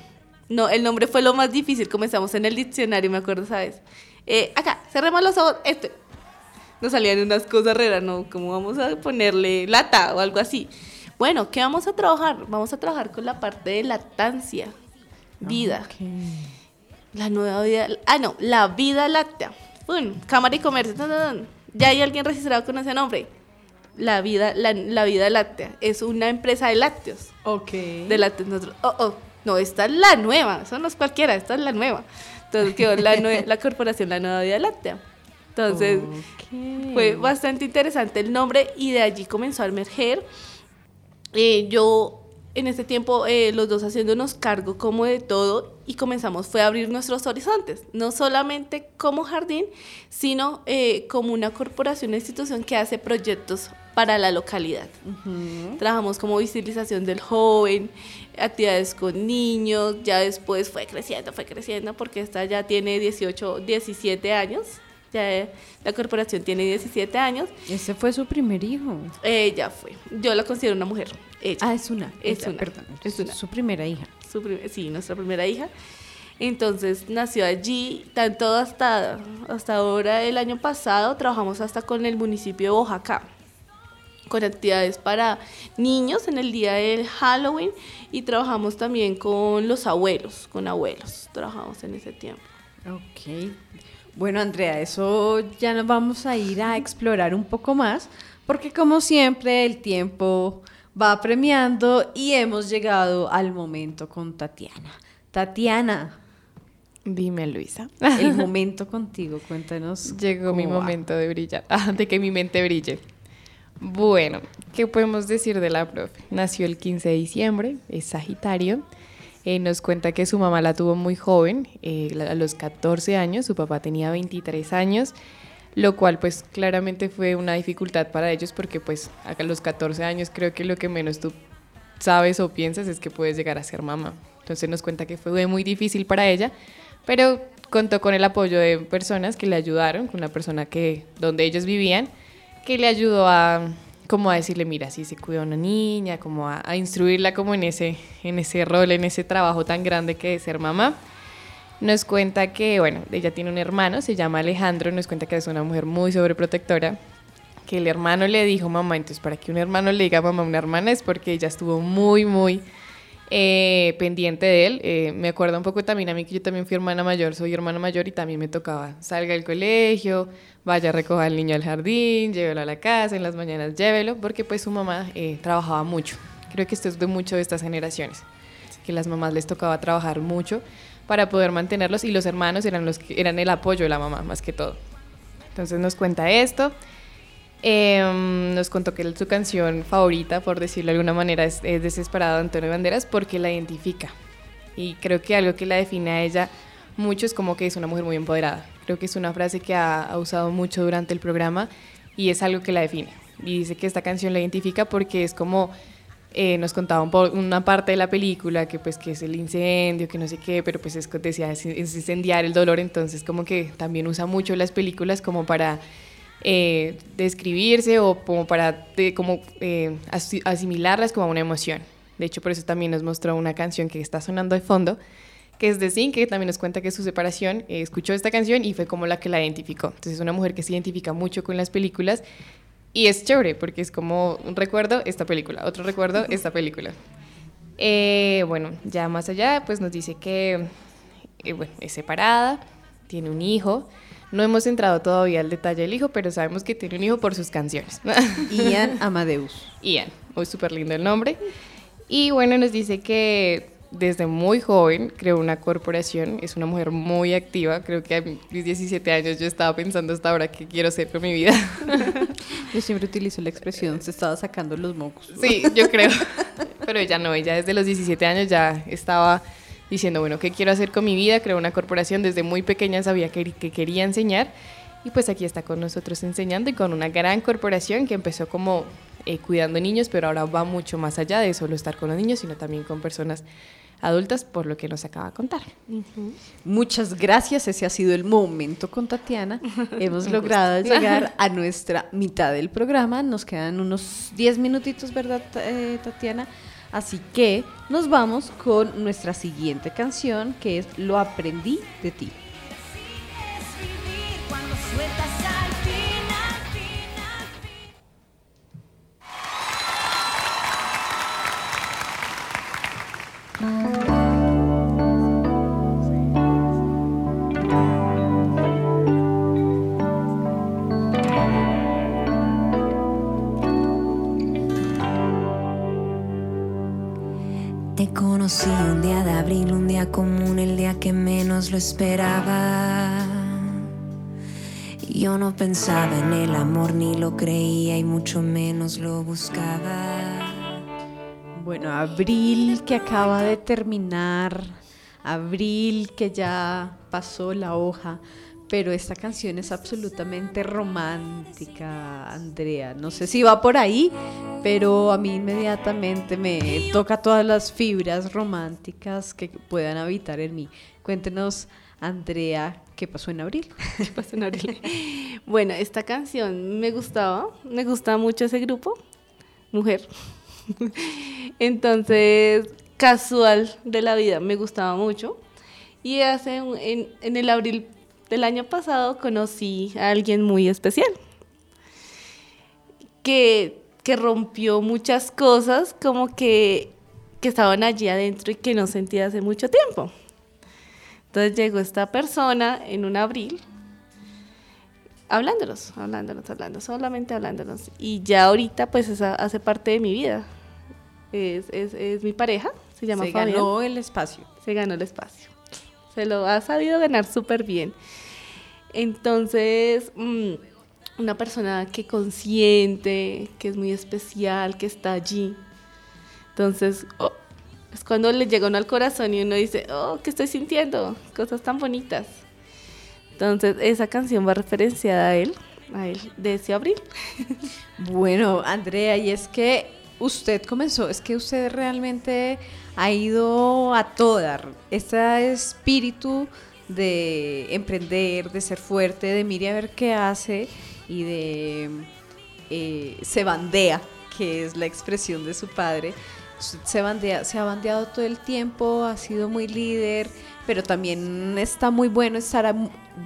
No, el nombre fue lo más difícil, comenzamos en el diccionario, me acuerdo, ¿sabes? Eh, acá, cerremos los ojos, este. Nos salían unas cosas raras, ¿no? Como vamos a ponerle lata o algo así. Bueno, ¿qué vamos a trabajar? Vamos a trabajar con la parte de lactancia, vida. La nueva vida. Ah, no, la vida láctea. Pum, Cámara y Comercio. tan, tan, tan. Ya hay alguien registrado con ese nombre. La vida, la, la vida láctea. Es una empresa de lácteos. Ok. De lácteos. Nosotros, oh, oh, no, esta es la nueva. Eso no es cualquiera, esta es la nueva. Entonces quedó la, la corporación La Nueva Vida Láctea. Entonces fue bastante interesante el nombre y de allí comenzó a emerger. Eh, yo en ese tiempo eh, los dos haciéndonos cargo como de todo y comenzamos fue a abrir nuestros horizontes, no solamente como jardín, sino eh, como una corporación, una institución que hace proyectos para la localidad. Trabajamos como visibilización del joven, actividades con niños, ya después fue creciendo, fue creciendo, porque esta ya tiene 18, 17 años, ya eh, la corporación tiene 17 años, Ese fue su primer hijo. ella fue, yo la considero una mujer, ella. Ah, es una. Es ella, una, Perdón. es una. Su primera hija. su prim- sí, nuestra primera hija. Entonces nació allí, tanto hasta, hasta ahora el año pasado trabajamos hasta con el municipio de Oaxaca, con actividades para niños en el día del Halloween y trabajamos también con los abuelos, con abuelos, trabajamos en ese tiempo. Ok. Bueno, Andrea, eso ya nos vamos a ir a explorar un poco más, porque como siempre el tiempo va premiando y hemos llegado al momento con Tatiana. Tatiana, Dime, Luisa. el momento contigo, cuéntanos. Llegó mi va. momento de brillar, ah, de que mi mente brille. Bueno, ¿qué podemos decir de la profe? Nació el 15 de diciembre, es Sagitario. Eh, nos cuenta que su mamá la tuvo muy joven, eh, a los 14 años, su papá tenía 23 años. lo cual pues claramente fue una dificultad para ellos porque pues a los 14 años creo que lo que menos tú sabes o piensas es que puedes llegar a ser mamá. Entonces nos cuenta que fue muy difícil para ella, pero contó con el apoyo de personas que le ayudaron, con una persona que donde ellos vivían, que le ayudó a como a decirle, mira, si se cuida una niña, como a, instruirla como en ese, en ese rol, en ese trabajo tan grande que es ser mamá. Nos cuenta que, bueno, ella tiene un hermano, se llama Alejandro, nos cuenta que es una mujer muy sobreprotectora, que el hermano le dijo mamá, entonces para que un hermano le diga mamá a una hermana es porque ella estuvo muy, muy eh, pendiente de él. Eh, me acuerdo un poco también a mí que yo también fui hermana mayor, soy hermana mayor y también me tocaba salga del colegio, vaya a recoger al niño al jardín, llévelo a la casa, en las mañanas llévelo, porque pues su mamá eh, trabajaba mucho. Creo que esto es de mucho de estas generaciones, que las mamás les tocaba trabajar mucho para poder mantenerlos y los hermanos eran, los que, eran el apoyo de la mamá más que todo. Entonces nos cuenta esto. Em, nos contó que su canción favorita, por decirlo de alguna manera, es, es Desesperado de Antonio Banderas porque la identifica. Y creo que algo que la define a ella mucho es como que es una mujer muy empoderada. Creo que es una frase que ha, ha usado mucho durante el programa y es algo que la define. Y dice que esta canción la identifica porque es como eh, nos contaba un po- una parte de la película que pues que es el incendio, que no sé qué, pero pues es, decía es, es incendiar el dolor, entonces como que también usa mucho las películas como para eh, describirse o como para de- como eh, asi- asimilarlas como una emoción. De hecho, por eso también nos mostró una canción que está sonando de fondo, que es de Zinc, que también nos cuenta que su separación eh, escuchó esta canción y fue como la que la identificó. Entonces es una mujer que se identifica mucho con las películas y es chévere porque es como un recuerdo esta película, otro recuerdo esta película. Eh, bueno, ya más allá, pues nos dice que eh, bueno, es separada, tiene un hijo. No hemos entrado todavía al detalle del hijo, pero sabemos que tiene un hijo por sus canciones. Ian Amadeus. Ian, muy súper lindo el nombre. Y bueno, nos dice que desde muy joven creó una corporación, es una mujer muy activa, creo que a mis 17 años yo estaba pensando hasta ahora qué quiero hacer con mi vida. Yo siempre utilizo la expresión, se estaba sacando los mocos. Sí, yo creo. Pero ella no, ella desde los 17 años ya estaba diciendo, bueno, ¿qué quiero hacer con mi vida? Creó una corporación, desde muy pequeña sabía que, que quería enseñar y pues aquí está con nosotros enseñando y con una gran corporación que empezó como eh, cuidando niños, pero ahora va mucho más allá de solo estar con los niños, sino también con personas adultas, por lo que nos acaba de contar. Muchas gracias, ese ha sido el momento con Tatiana. Hemos logrado llegar a nuestra mitad del programa, nos quedan unos 10 minutitos, ¿verdad, eh, Tatiana? Así que nos vamos con nuestra siguiente canción, que es Lo aprendí de ti. Vivir conocí un día de abril, un día común, el día que menos lo esperaba. Yo no pensaba en el amor, ni lo creía y mucho menos lo buscaba. Bueno, abril que acaba de terminar, abril que ya pasó la hoja, pero esta canción es absolutamente romántica, Andrea. No sé si va por ahí, pero a mí inmediatamente me toca todas las fibras románticas que puedan habitar en mí. Cuéntenos, Andrea, ¿qué pasó en abril? ¿Qué pasó en abril? Bueno, esta canción me gustaba, me gustaba mucho ese grupo, mujer. Entonces, casual de la vida, me gustaba mucho. Y hace en, en el abril del año pasado conocí a alguien muy especial que, que rompió muchas cosas como que, que estaban allí adentro y que no sentía hace mucho tiempo. Entonces llegó esta persona en un abril hablándonos, hablándonos, hablando, solamente hablándonos. Y ya ahorita pues esa hace parte de mi vida. Es, es, es mi pareja, se llama Se Fabián. ganó el espacio. Se ganó el espacio. Se lo ha sabido ganar súper bien. Entonces, mm, una persona que consciente, que es muy especial, que está allí. Entonces, oh, es cuando le llega uno al corazón y uno dice, oh, ¿qué estoy sintiendo? Cosas tan bonitas. Entonces, esa canción va referenciada a él, a él, de ese abril. Bueno, Andrea, y es que usted comenzó, es que usted realmente ha ido a toda. Este espíritu de emprender, de ser fuerte, de mire a ver qué hace y de eh, se bandea, que es la expresión de su padre. Se, bandea, se ha bandeado todo el tiempo, ha sido muy líder, pero también está muy bueno estar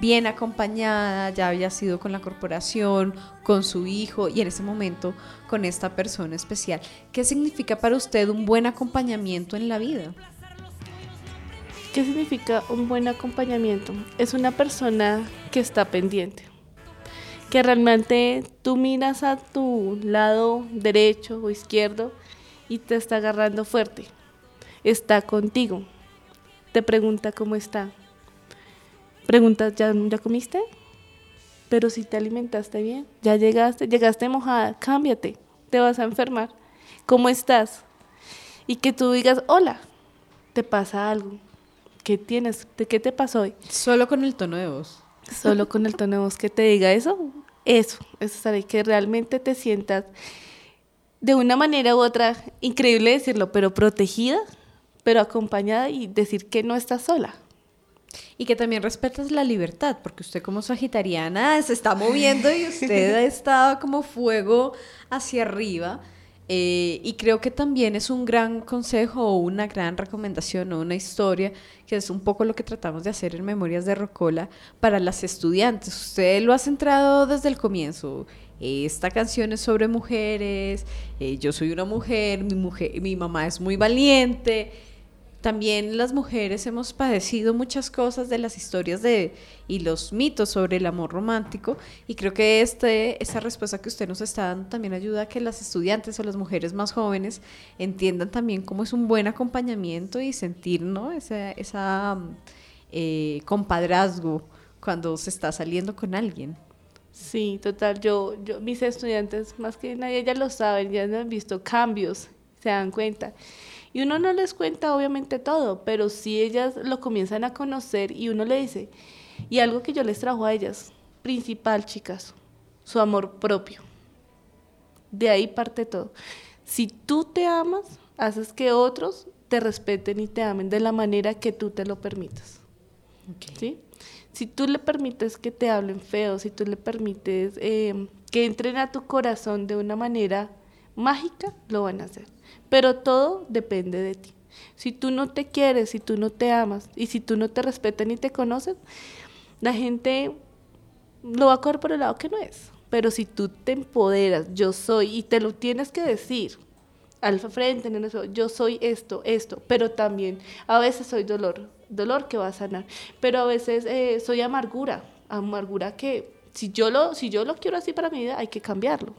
bien acompañada, ya había sido con la corporación, con su hijo y en ese momento con esta persona especial. ¿Qué significa para usted un buen acompañamiento en la vida? ¿Qué significa un buen acompañamiento? Es una persona que está pendiente, que realmente tú miras a tu lado derecho o izquierdo y te está agarrando fuerte. Está contigo. Te pregunta cómo está. Preguntas, ¿ya, ¿ya comiste? Pero si te alimentaste bien, ya llegaste, llegaste mojada, cámbiate, te vas a enfermar. ¿Cómo estás? Y que tú digas, hola, ¿te pasa algo? ¿Qué tienes? ¿De qué te pasó hoy? Solo con el tono de voz. Solo con el tono de voz que te diga eso, eso, eso es saber que realmente te sientas de una manera u otra, increíble decirlo, pero protegida, pero acompañada y decir que no estás sola. Y que también respetas la libertad, porque usted como sagitariana se está moviendo y usted ha estado como fuego hacia arriba. Eh, y creo que también es un gran consejo o una gran recomendación o una historia, que es un poco lo que tratamos de hacer en Memorias de Rocola para las estudiantes. Usted lo ha centrado desde el comienzo. Esta canción es sobre mujeres, eh, yo soy una mujer, mi, mujer, mi mamá es muy valiente, también las mujeres hemos padecido muchas cosas de las historias de y los mitos sobre el amor romántico y creo que este esa respuesta que usted nos está dando también ayuda a que las estudiantes o las mujeres más jóvenes entiendan también cómo es un buen acompañamiento y sentir ¿no? esa, esa eh, compadrazgo cuando se está saliendo con alguien. Sí, total, yo, yo, mis estudiantes, más que nadie, ya lo saben, ya han visto cambios, se dan cuenta. Y uno no les cuenta obviamente todo, pero sí ellas lo comienzan a conocer y uno le dice, y algo que yo les trajo a ellas, principal, chicas, su amor propio. De ahí parte todo. Si tú te amas, haces que otros te respeten y te amen de la manera que tú te lo permitas. ¿sí? Si tú le permites que te hablen feo, si tú le permites eh, que entren a tu corazón de una manera mágica, lo van a hacer. Pero todo depende de ti. Si tú no te quieres, si tú no te amas y si tú no te respetas ni te conoces, la gente lo va a coger por el lado que no es. Pero si tú te empoderas, yo soy, y te lo tienes que decir al frente, en espejo, yo soy esto, esto, pero también a veces soy dolor, dolor que va a sanar, pero a veces eh, soy amargura, amargura que si yo, lo, si yo lo quiero así para mi vida, hay que cambiarlo.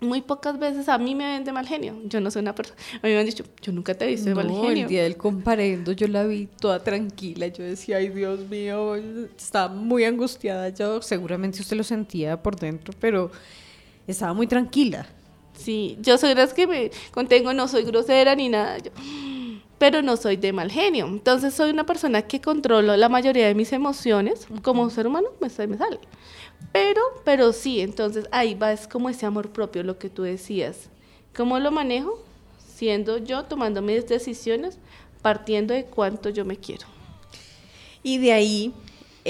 Muy pocas veces a mí me ven de mal genio. Yo no soy una persona. A mí me han dicho, yo nunca te he visto de mal genio. el día del comparendo yo la vi toda tranquila. Yo decía, ay Dios mío, estaba muy angustiada. Yo seguramente usted lo sentía por dentro, pero estaba muy tranquila. Sí, yo soy las que me contengo, no soy grosera ni nada, yo- pero no soy de mal genio. Entonces soy una persona que controlo la mayoría de mis emociones, como ser humano me, me sale. Pero, pero sí, entonces ahí va, es como ese amor propio, lo que tú decías. ¿Cómo lo manejo? Siendo yo, tomando mis decisiones, partiendo de cuánto yo me quiero. Y de ahí,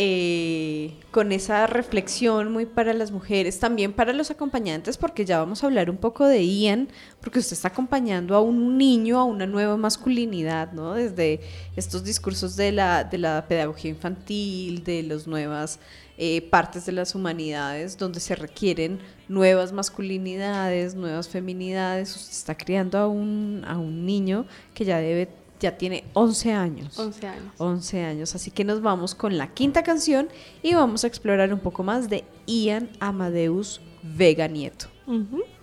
eh, con esa reflexión muy para las mujeres, también para los acompañantes, porque ya vamos a hablar un poco de Ian, porque usted está acompañando a un niño, a una nueva masculinidad, ¿no? Desde estos discursos de la, de la pedagogía infantil, de las nuevas eh, partes de las humanidades, donde se requieren nuevas masculinidades, nuevas feminidades. Usted está criando a un, a un niño que ya debe ya tiene 11 años. 11 años. 11 años. Así que nos vamos con la quinta canción y vamos a explorar un poco más de Ian Amadeus Vega Nieto. Que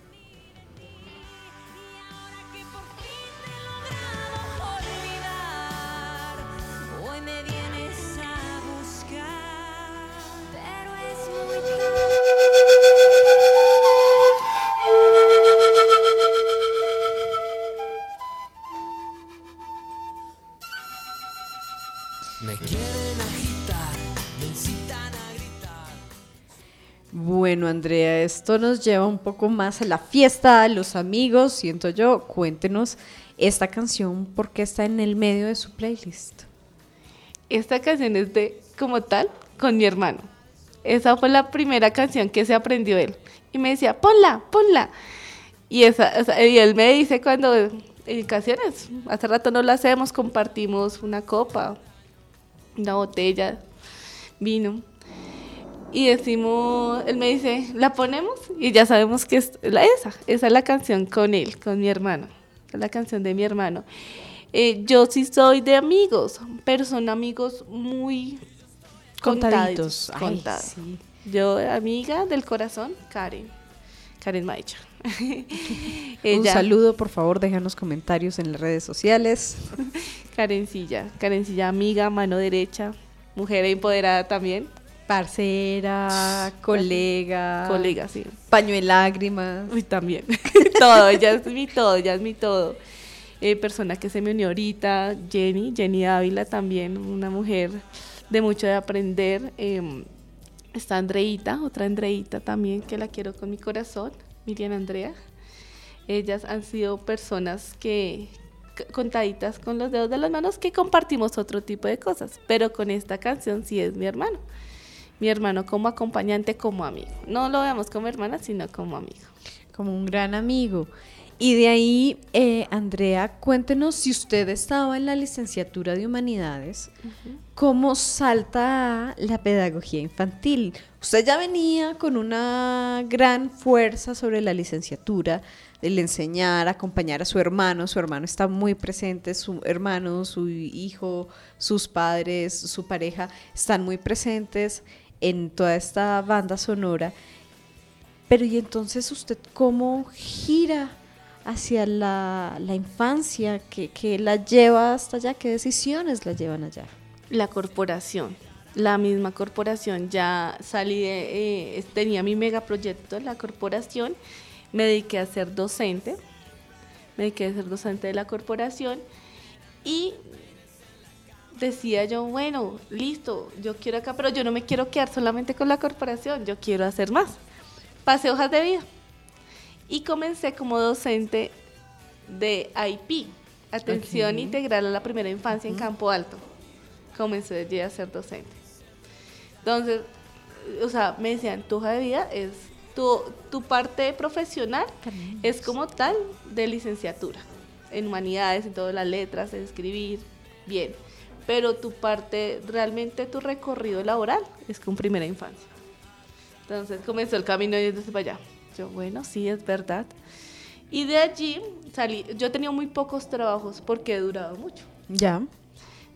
Bueno, Andrea, esto nos lleva un poco más a la fiesta, a los amigos, siento yo. Cuéntenos esta canción, ¿por qué está en el medio de su playlist? Esta canción es de, como tal, con mi hermano. Esa fue la primera canción que se aprendió él. Y me decía, ponla, ponla. Y, esa, él me dice cuando, en canciones, hace rato no la hacemos, compartimos una copa, una botella, vino. Y decimos, él me dice, ¿la ponemos? Y ya sabemos que es la, esa, esa es la canción con él, con mi hermano. Es la canción de mi hermano. Eh, yo sí soy de amigos, pero son amigos muy Contaditos. contados. sí. Yo, amiga del corazón, Karen. Karen Maicha. Un saludo, por favor, déjanos comentarios en las redes sociales. Karencilla. Karencilla, amiga, mano derecha, mujer empoderada también. Parcera, colega, Colega, sí. paño de lágrimas. Uy, también. todo, ella es mi todo, ella es mi todo. Eh, persona que se me unió ahorita, Jenny, Jenny Ávila también, una mujer de mucho de aprender. Eh, está Andreita, otra Andreita también, que la quiero con mi corazón, Miriam Andrea. Ellas han sido personas que, contaditas con los dedos de las manos, que compartimos otro tipo de cosas, pero con esta canción sí es mi hermano. Mi hermano como acompañante, como amigo. No lo veamos como hermana, sino como amigo. como un gran amigo. Y de ahí, eh, Andrea, cuéntenos si usted estaba en la licenciatura de humanidades, ¿cómo salta la pedagogía infantil? Usted ya venía con una gran fuerza sobre la licenciatura, el enseñar, acompañar a su hermano, su hermano está muy presente, su hermano, su hijo, sus padres, su pareja están muy presentes en toda esta banda sonora. Pero y entonces usted cómo gira hacia la, la infancia, que, que la lleva hasta allá, qué decisiones la llevan allá. La corporación, la misma corporación, ya salí de, eh, tenía mi megaproyecto la corporación, me dediqué a ser docente, me dediqué a ser docente de la corporación. Y decía yo, bueno, listo, yo quiero acá, pero yo no me quiero quedar solamente con la corporación, yo quiero hacer más. Pasé hojas de vida y comencé como docente de IP, Atención. Integral a la Primera Infancia en Campo Alto. Comencé allí a ser docente. Entonces, o sea, me decían, tu hoja de vida es, tu, tu parte profesional es como tal de licenciatura, en humanidades, en todas las letras, en escribir, bien. Pero tu parte, realmente tu recorrido laboral es con primera infancia. Entonces comenzó el camino y desde para allá. Yo, bueno, sí, es verdad. Y de allí salí, yo tenía muy pocos trabajos porque he durado mucho. Ya.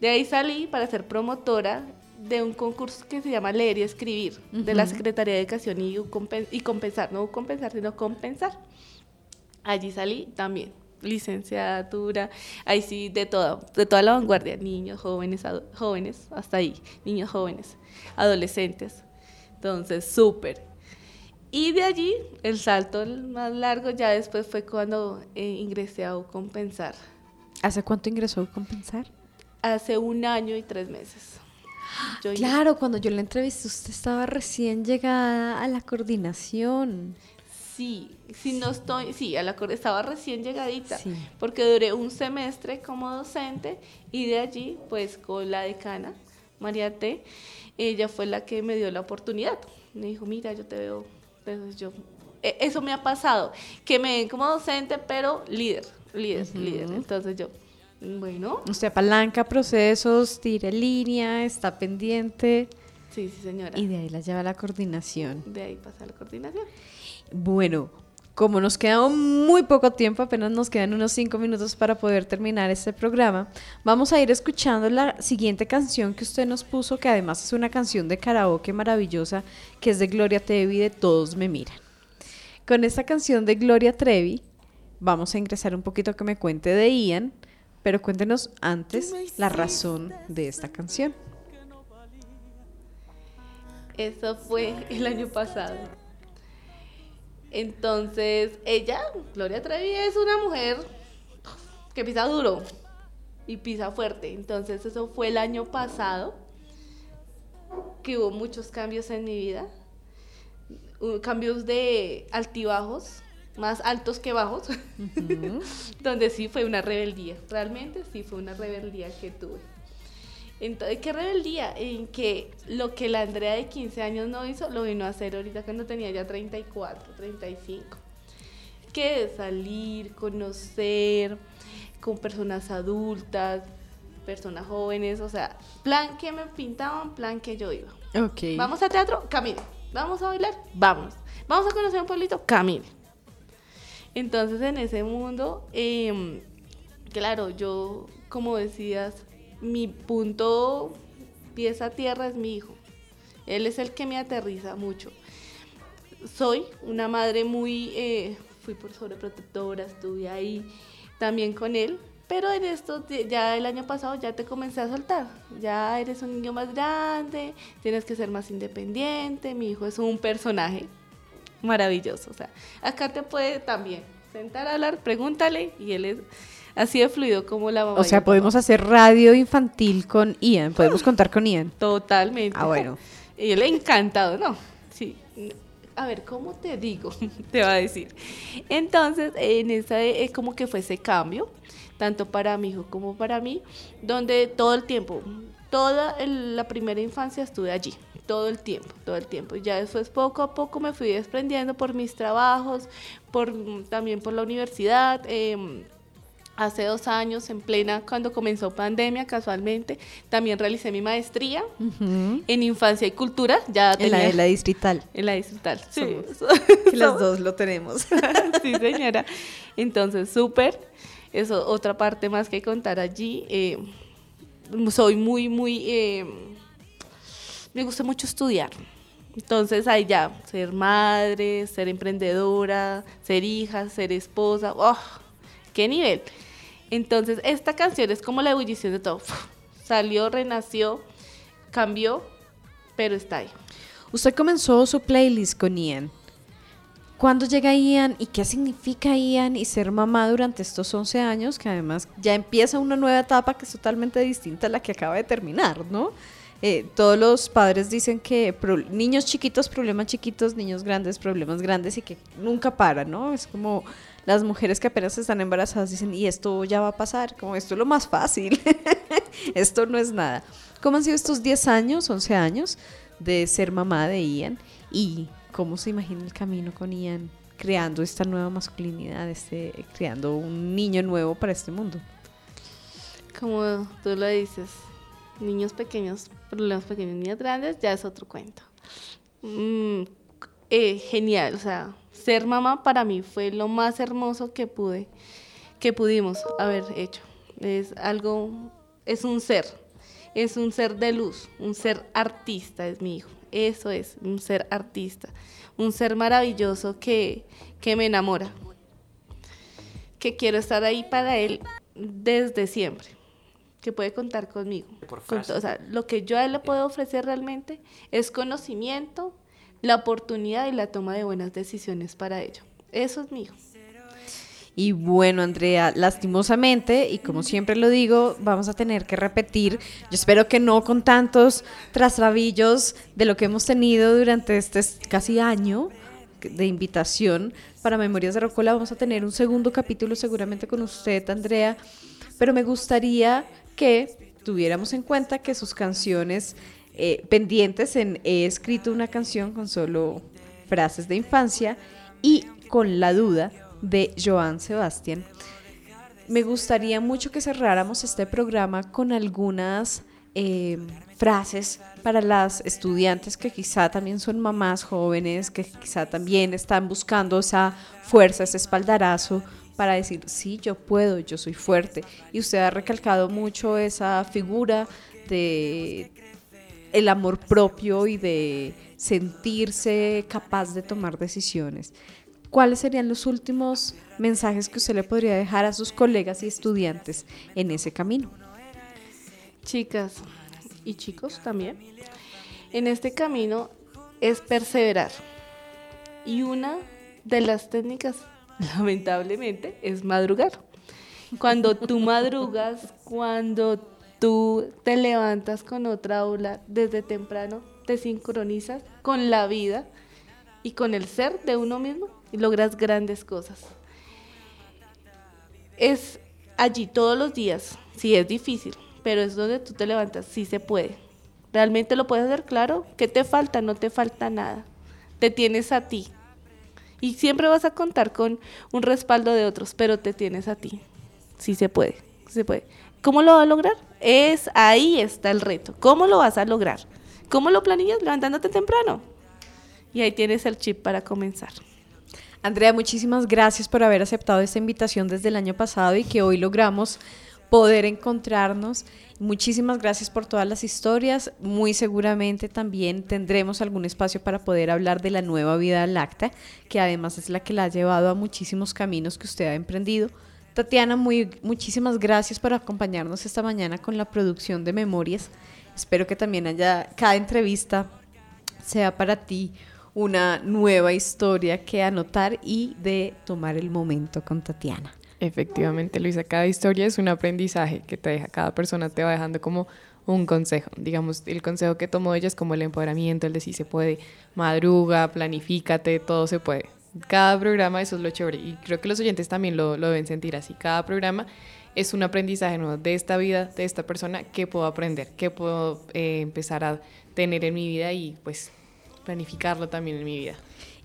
De ahí salí para ser promotora de un concurso que se llama Leer y Escribir, de la. Secretaría de Educación y, y Compensar, no compensar, sino compensar. Allí salí también, licenciatura, ahí sí, de todo, de toda la vanguardia, niños, jóvenes, jóvenes, hasta ahí, niños jóvenes, adolescentes. Entonces, súper. Y de allí, el salto más largo ya después fue cuando eh, ingresé a Compensar, ¿Hace cuánto ingresó a compensar? hace un año y tres meses. Yo Claro, cuando yo la entrevisté, usted estaba recién llegada a la coordinación. Sí, si no estoy, sí, a la estaba recién llegadita, Sí. porque duré un semestre como docente y de allí, pues con la decana, María T, ella fue la que me dio la oportunidad. Me dijo, mira, yo te veo, entonces yo, e- eso me ha pasado, que me ven como docente, pero líder, líder, líder. Entonces yo, bueno, Usted apalanca procesos, tira línea, está pendiente sí, sí, señora. y de ahí la lleva a la coordinación. de ahí pasa la coordinación. Bueno, como nos queda muy poco tiempo, apenas nos quedan unos cinco minutos para poder terminar este programa, vamos a ir escuchando la siguiente canción que usted nos puso, que además es una canción de karaoke maravillosa, que es de Gloria Trevi de Todos me miran. Con esta canción de Gloria Trevi, vamos a ingresar un poquito que me cuente de Ian, pero cuéntenos antes la razón de esta canción. Eso fue el año pasado. Entonces, ella, Gloria Trevi, es una mujer que pisa duro y pisa fuerte. Entonces, eso fue el año pasado, que hubo muchos cambios en mi vida. cambios de altibajos, más altos que bajos, donde sí fue una rebeldía, realmente sí fue una rebeldía que tuve. Entonces, ¿qué rebeldía? En que lo que la Andrea de 15 años no hizo, lo vino a hacer ahorita cuando tenía ya 34, 35. Que de salir, conocer con personas adultas, personas jóvenes, o sea, plan que me pintaban, plan que yo iba. Ok. Vamos a teatro, camine. Vamos a bailar, vamos. Vamos a conocer un pueblito, camine. Entonces en ese mundo, em, claro, yo, como decías, mi punto pies a tierra es mi hijo. Él es el que me aterriza mucho. Soy una madre muy, eh, fui por sobreprotectora, estuve ahí también con él, pero en esto ya el año pasado ya te comencé a soltar. Ya eres un niño más grande, tienes que ser más independiente. Mi hijo es un personaje maravilloso. O sea, acá te puede también sentar a hablar, pregúntale y él es así de fluido como la mamá. O sea, papá. podemos hacer radio infantil con Ian. Podemos contar con Ian. Totalmente. Ah, bueno. Y él encantado, ¿no? Sí. A ver, ¿cómo te digo? te va a decir. Entonces, en esa, eh, como que fue ese cambio, tanto para mi hijo como para mí, donde todo el tiempo, toda el- la primera infancia estuve allí, todo el tiempo, todo el tiempo. Y ya después poco a poco me fui desprendiendo por mis trabajos, por también por la universidad. em, Hace dos años, en plena, cuando comenzó pandemia, casualmente, también realicé mi maestría en infancia y cultura. Ya En la tenía- de la distrital. en la distrital. Sí, Que las dos lo tenemos. sí, señora. Entonces, súper. Eso, otra parte más que contar allí. eh, soy muy, muy... eh, me gusta mucho estudiar. Entonces, ahí ya, ser madre, ser emprendedora, ser hija, ser esposa. ¡Oh! ¡Qué nivel! Entonces, esta canción es como la ebullición de todo. Salió, renació, cambió, pero está ahí. Usted comenzó su playlist con Ian. ¿Cuándo llega Ian y qué significa Ian y ser mamá durante estos 11 años? Que además ya empieza una nueva etapa que es totalmente distinta a la que acaba de terminar, ¿no? Eh, todos los padres dicen que niños chiquitos, problemas chiquitos, niños grandes, problemas grandes y que nunca paran, ¿no? Es como las mujeres que apenas están embarazadas dicen, y esto ya va a pasar, como esto es lo más fácil, esto no es nada. ¿Cómo han sido estos 10 años, 11 años de ser mamá de Ian y cómo se imagina el camino con Ian creando esta nueva masculinidad, este, creando un niño nuevo para este mundo? Como tú lo dices, niños pequeños, problemas pequeños, niños grandes, ya es otro cuento. Mm, eh, genial, o sea, ser mamá para mí fue lo más hermoso que pude, que pudimos haber hecho. Es algo, es un ser, es un ser de luz, un ser artista es mi hijo. Eso es, un ser artista, un ser maravilloso que, que me enamora, que quiero estar ahí para él desde siempre, que puede contar conmigo. Con to- o sea, lo que yo a él le puedo ofrecer realmente es conocimiento, la oportunidad y la toma de buenas decisiones para ello. Eso es hijo. Y bueno, Andrea, lastimosamente, y como siempre lo digo, vamos a tener que repetir. Yo espero que no con tantos trastrabillos de lo que hemos tenido durante este casi año de invitación para Memorias de Rocola. Vamos a tener un segundo capítulo seguramente con usted, Andrea. Pero me gustaría que tuviéramos en cuenta que sus canciones eh, pendientes en He escrito una canción con solo frases de infancia y con la duda de Joan Sebastián. Me gustaría mucho que cerráramos este programa con algunas eh, frases para las estudiantes que quizá también son mamás jóvenes, que quizá también están buscando esa fuerza, ese espaldarazo para decir, sí, yo puedo, yo soy fuerte. Y usted ha recalcado mucho esa figura de el amor propio y de sentirse capaz de tomar decisiones. ¿Cuáles serían los últimos mensajes que usted le podría dejar a sus colegas y estudiantes en ese camino? Chicas y chicos también, en este camino es perseverar. Y una de las técnicas, lamentablemente, es madrugar. Cuando tú madrugas, cuando tú te levantas con otra aula desde temprano, te sincronizas con la vida y con el ser de uno mismo y logras grandes cosas. Es allí todos los días, sí es difícil, pero es donde tú te levantas, sí se puede. Realmente lo puedes hacer claro, ¿qué te falta? No te falta nada. Te tienes a ti. Y siempre vas a contar con un respaldo de otros, pero te tienes a ti. Sí se puede, sí se puede. ¿Cómo lo vas a lograr? Es ahí está el reto. ¿Cómo lo vas a lograr? ¿Cómo lo planeas? Levantándote temprano. Y ahí tienes el chip para comenzar. Andrea, muchísimas gracias por haber aceptado esta invitación desde el año pasado y que hoy logramos poder encontrarnos. Muchísimas gracias por todas las historias. Muy seguramente también tendremos algún espacio para poder hablar de la nueva vida lacta, que además es la que la ha llevado a muchísimos caminos que usted ha emprendido. Tatiana, muy, muchísimas gracias por acompañarnos esta mañana con la producción de Memorias. Espero que también haya cada entrevista sea para ti una nueva historia que anotar y de tomar el momento con Tatiana. Efectivamente, Luisa, cada historia es un aprendizaje que te deja, cada persona te va dejando como un consejo. Digamos, el consejo que tomó ella es como el empoderamiento, el de si se puede, madruga, planifícate, todo se puede. Cada programa, eso es lo chévere. Y creo que los oyentes también lo, lo deben sentir así. Cada programa es un aprendizaje nuevo de esta vida, de esta persona, que puedo aprender, que puedo eh, empezar a tener en mi vida y pues planificarlo también en mi vida.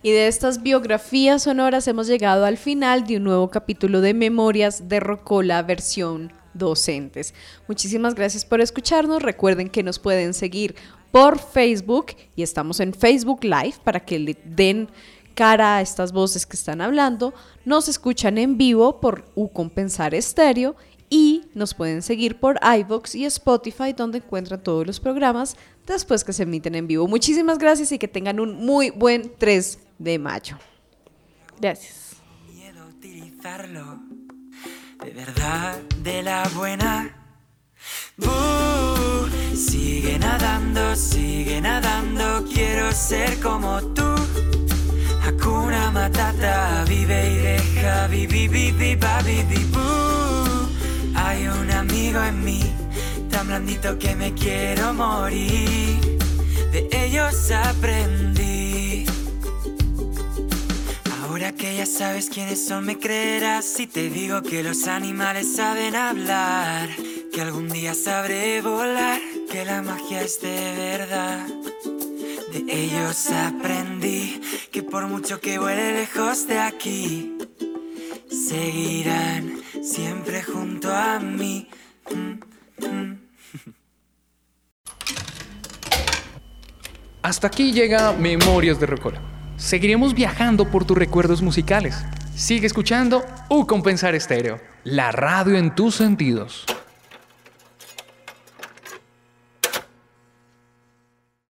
Y de estas biografías sonoras hemos llegado al final de un nuevo capítulo de Memorias de Rocola versión docentes. Muchísimas gracias por escucharnos. Recuerden que nos pueden seguir por Facebook y estamos en Facebook Live para que le den cara a estas voces que están hablando. Nos escuchan en vivo por U Compensar Estéreo y nos pueden seguir por iVoox y Spotify donde encuentran todos los programas después que se emiten en vivo. Muchísimas gracias y que tengan un muy buen 3 de mayo. Gracias. Miedo utilizarlo de verdad, de la buena. Buh, sigue nadando, sigue nadando, quiero ser como tú. Hakuna Matata, vive y deja, vivi, vivi, ba, vivi, buh. Hay un amigo en mí, tan blandito que me quiero morir. De ellos aprendí. Ahora que ya sabes quiénes son, me creerás si te digo que los animales saben hablar, que algún día sabré volar, que la magia es de verdad. De ellos aprendí que por mucho que vuele lejos de aquí, seguirán siempre junto a mí. Hasta aquí llega Memorias de Rocola. Seguiremos viajando por tus recuerdos musicales. Sigue escuchando U Compensar Estéreo, la radio en tus sentidos.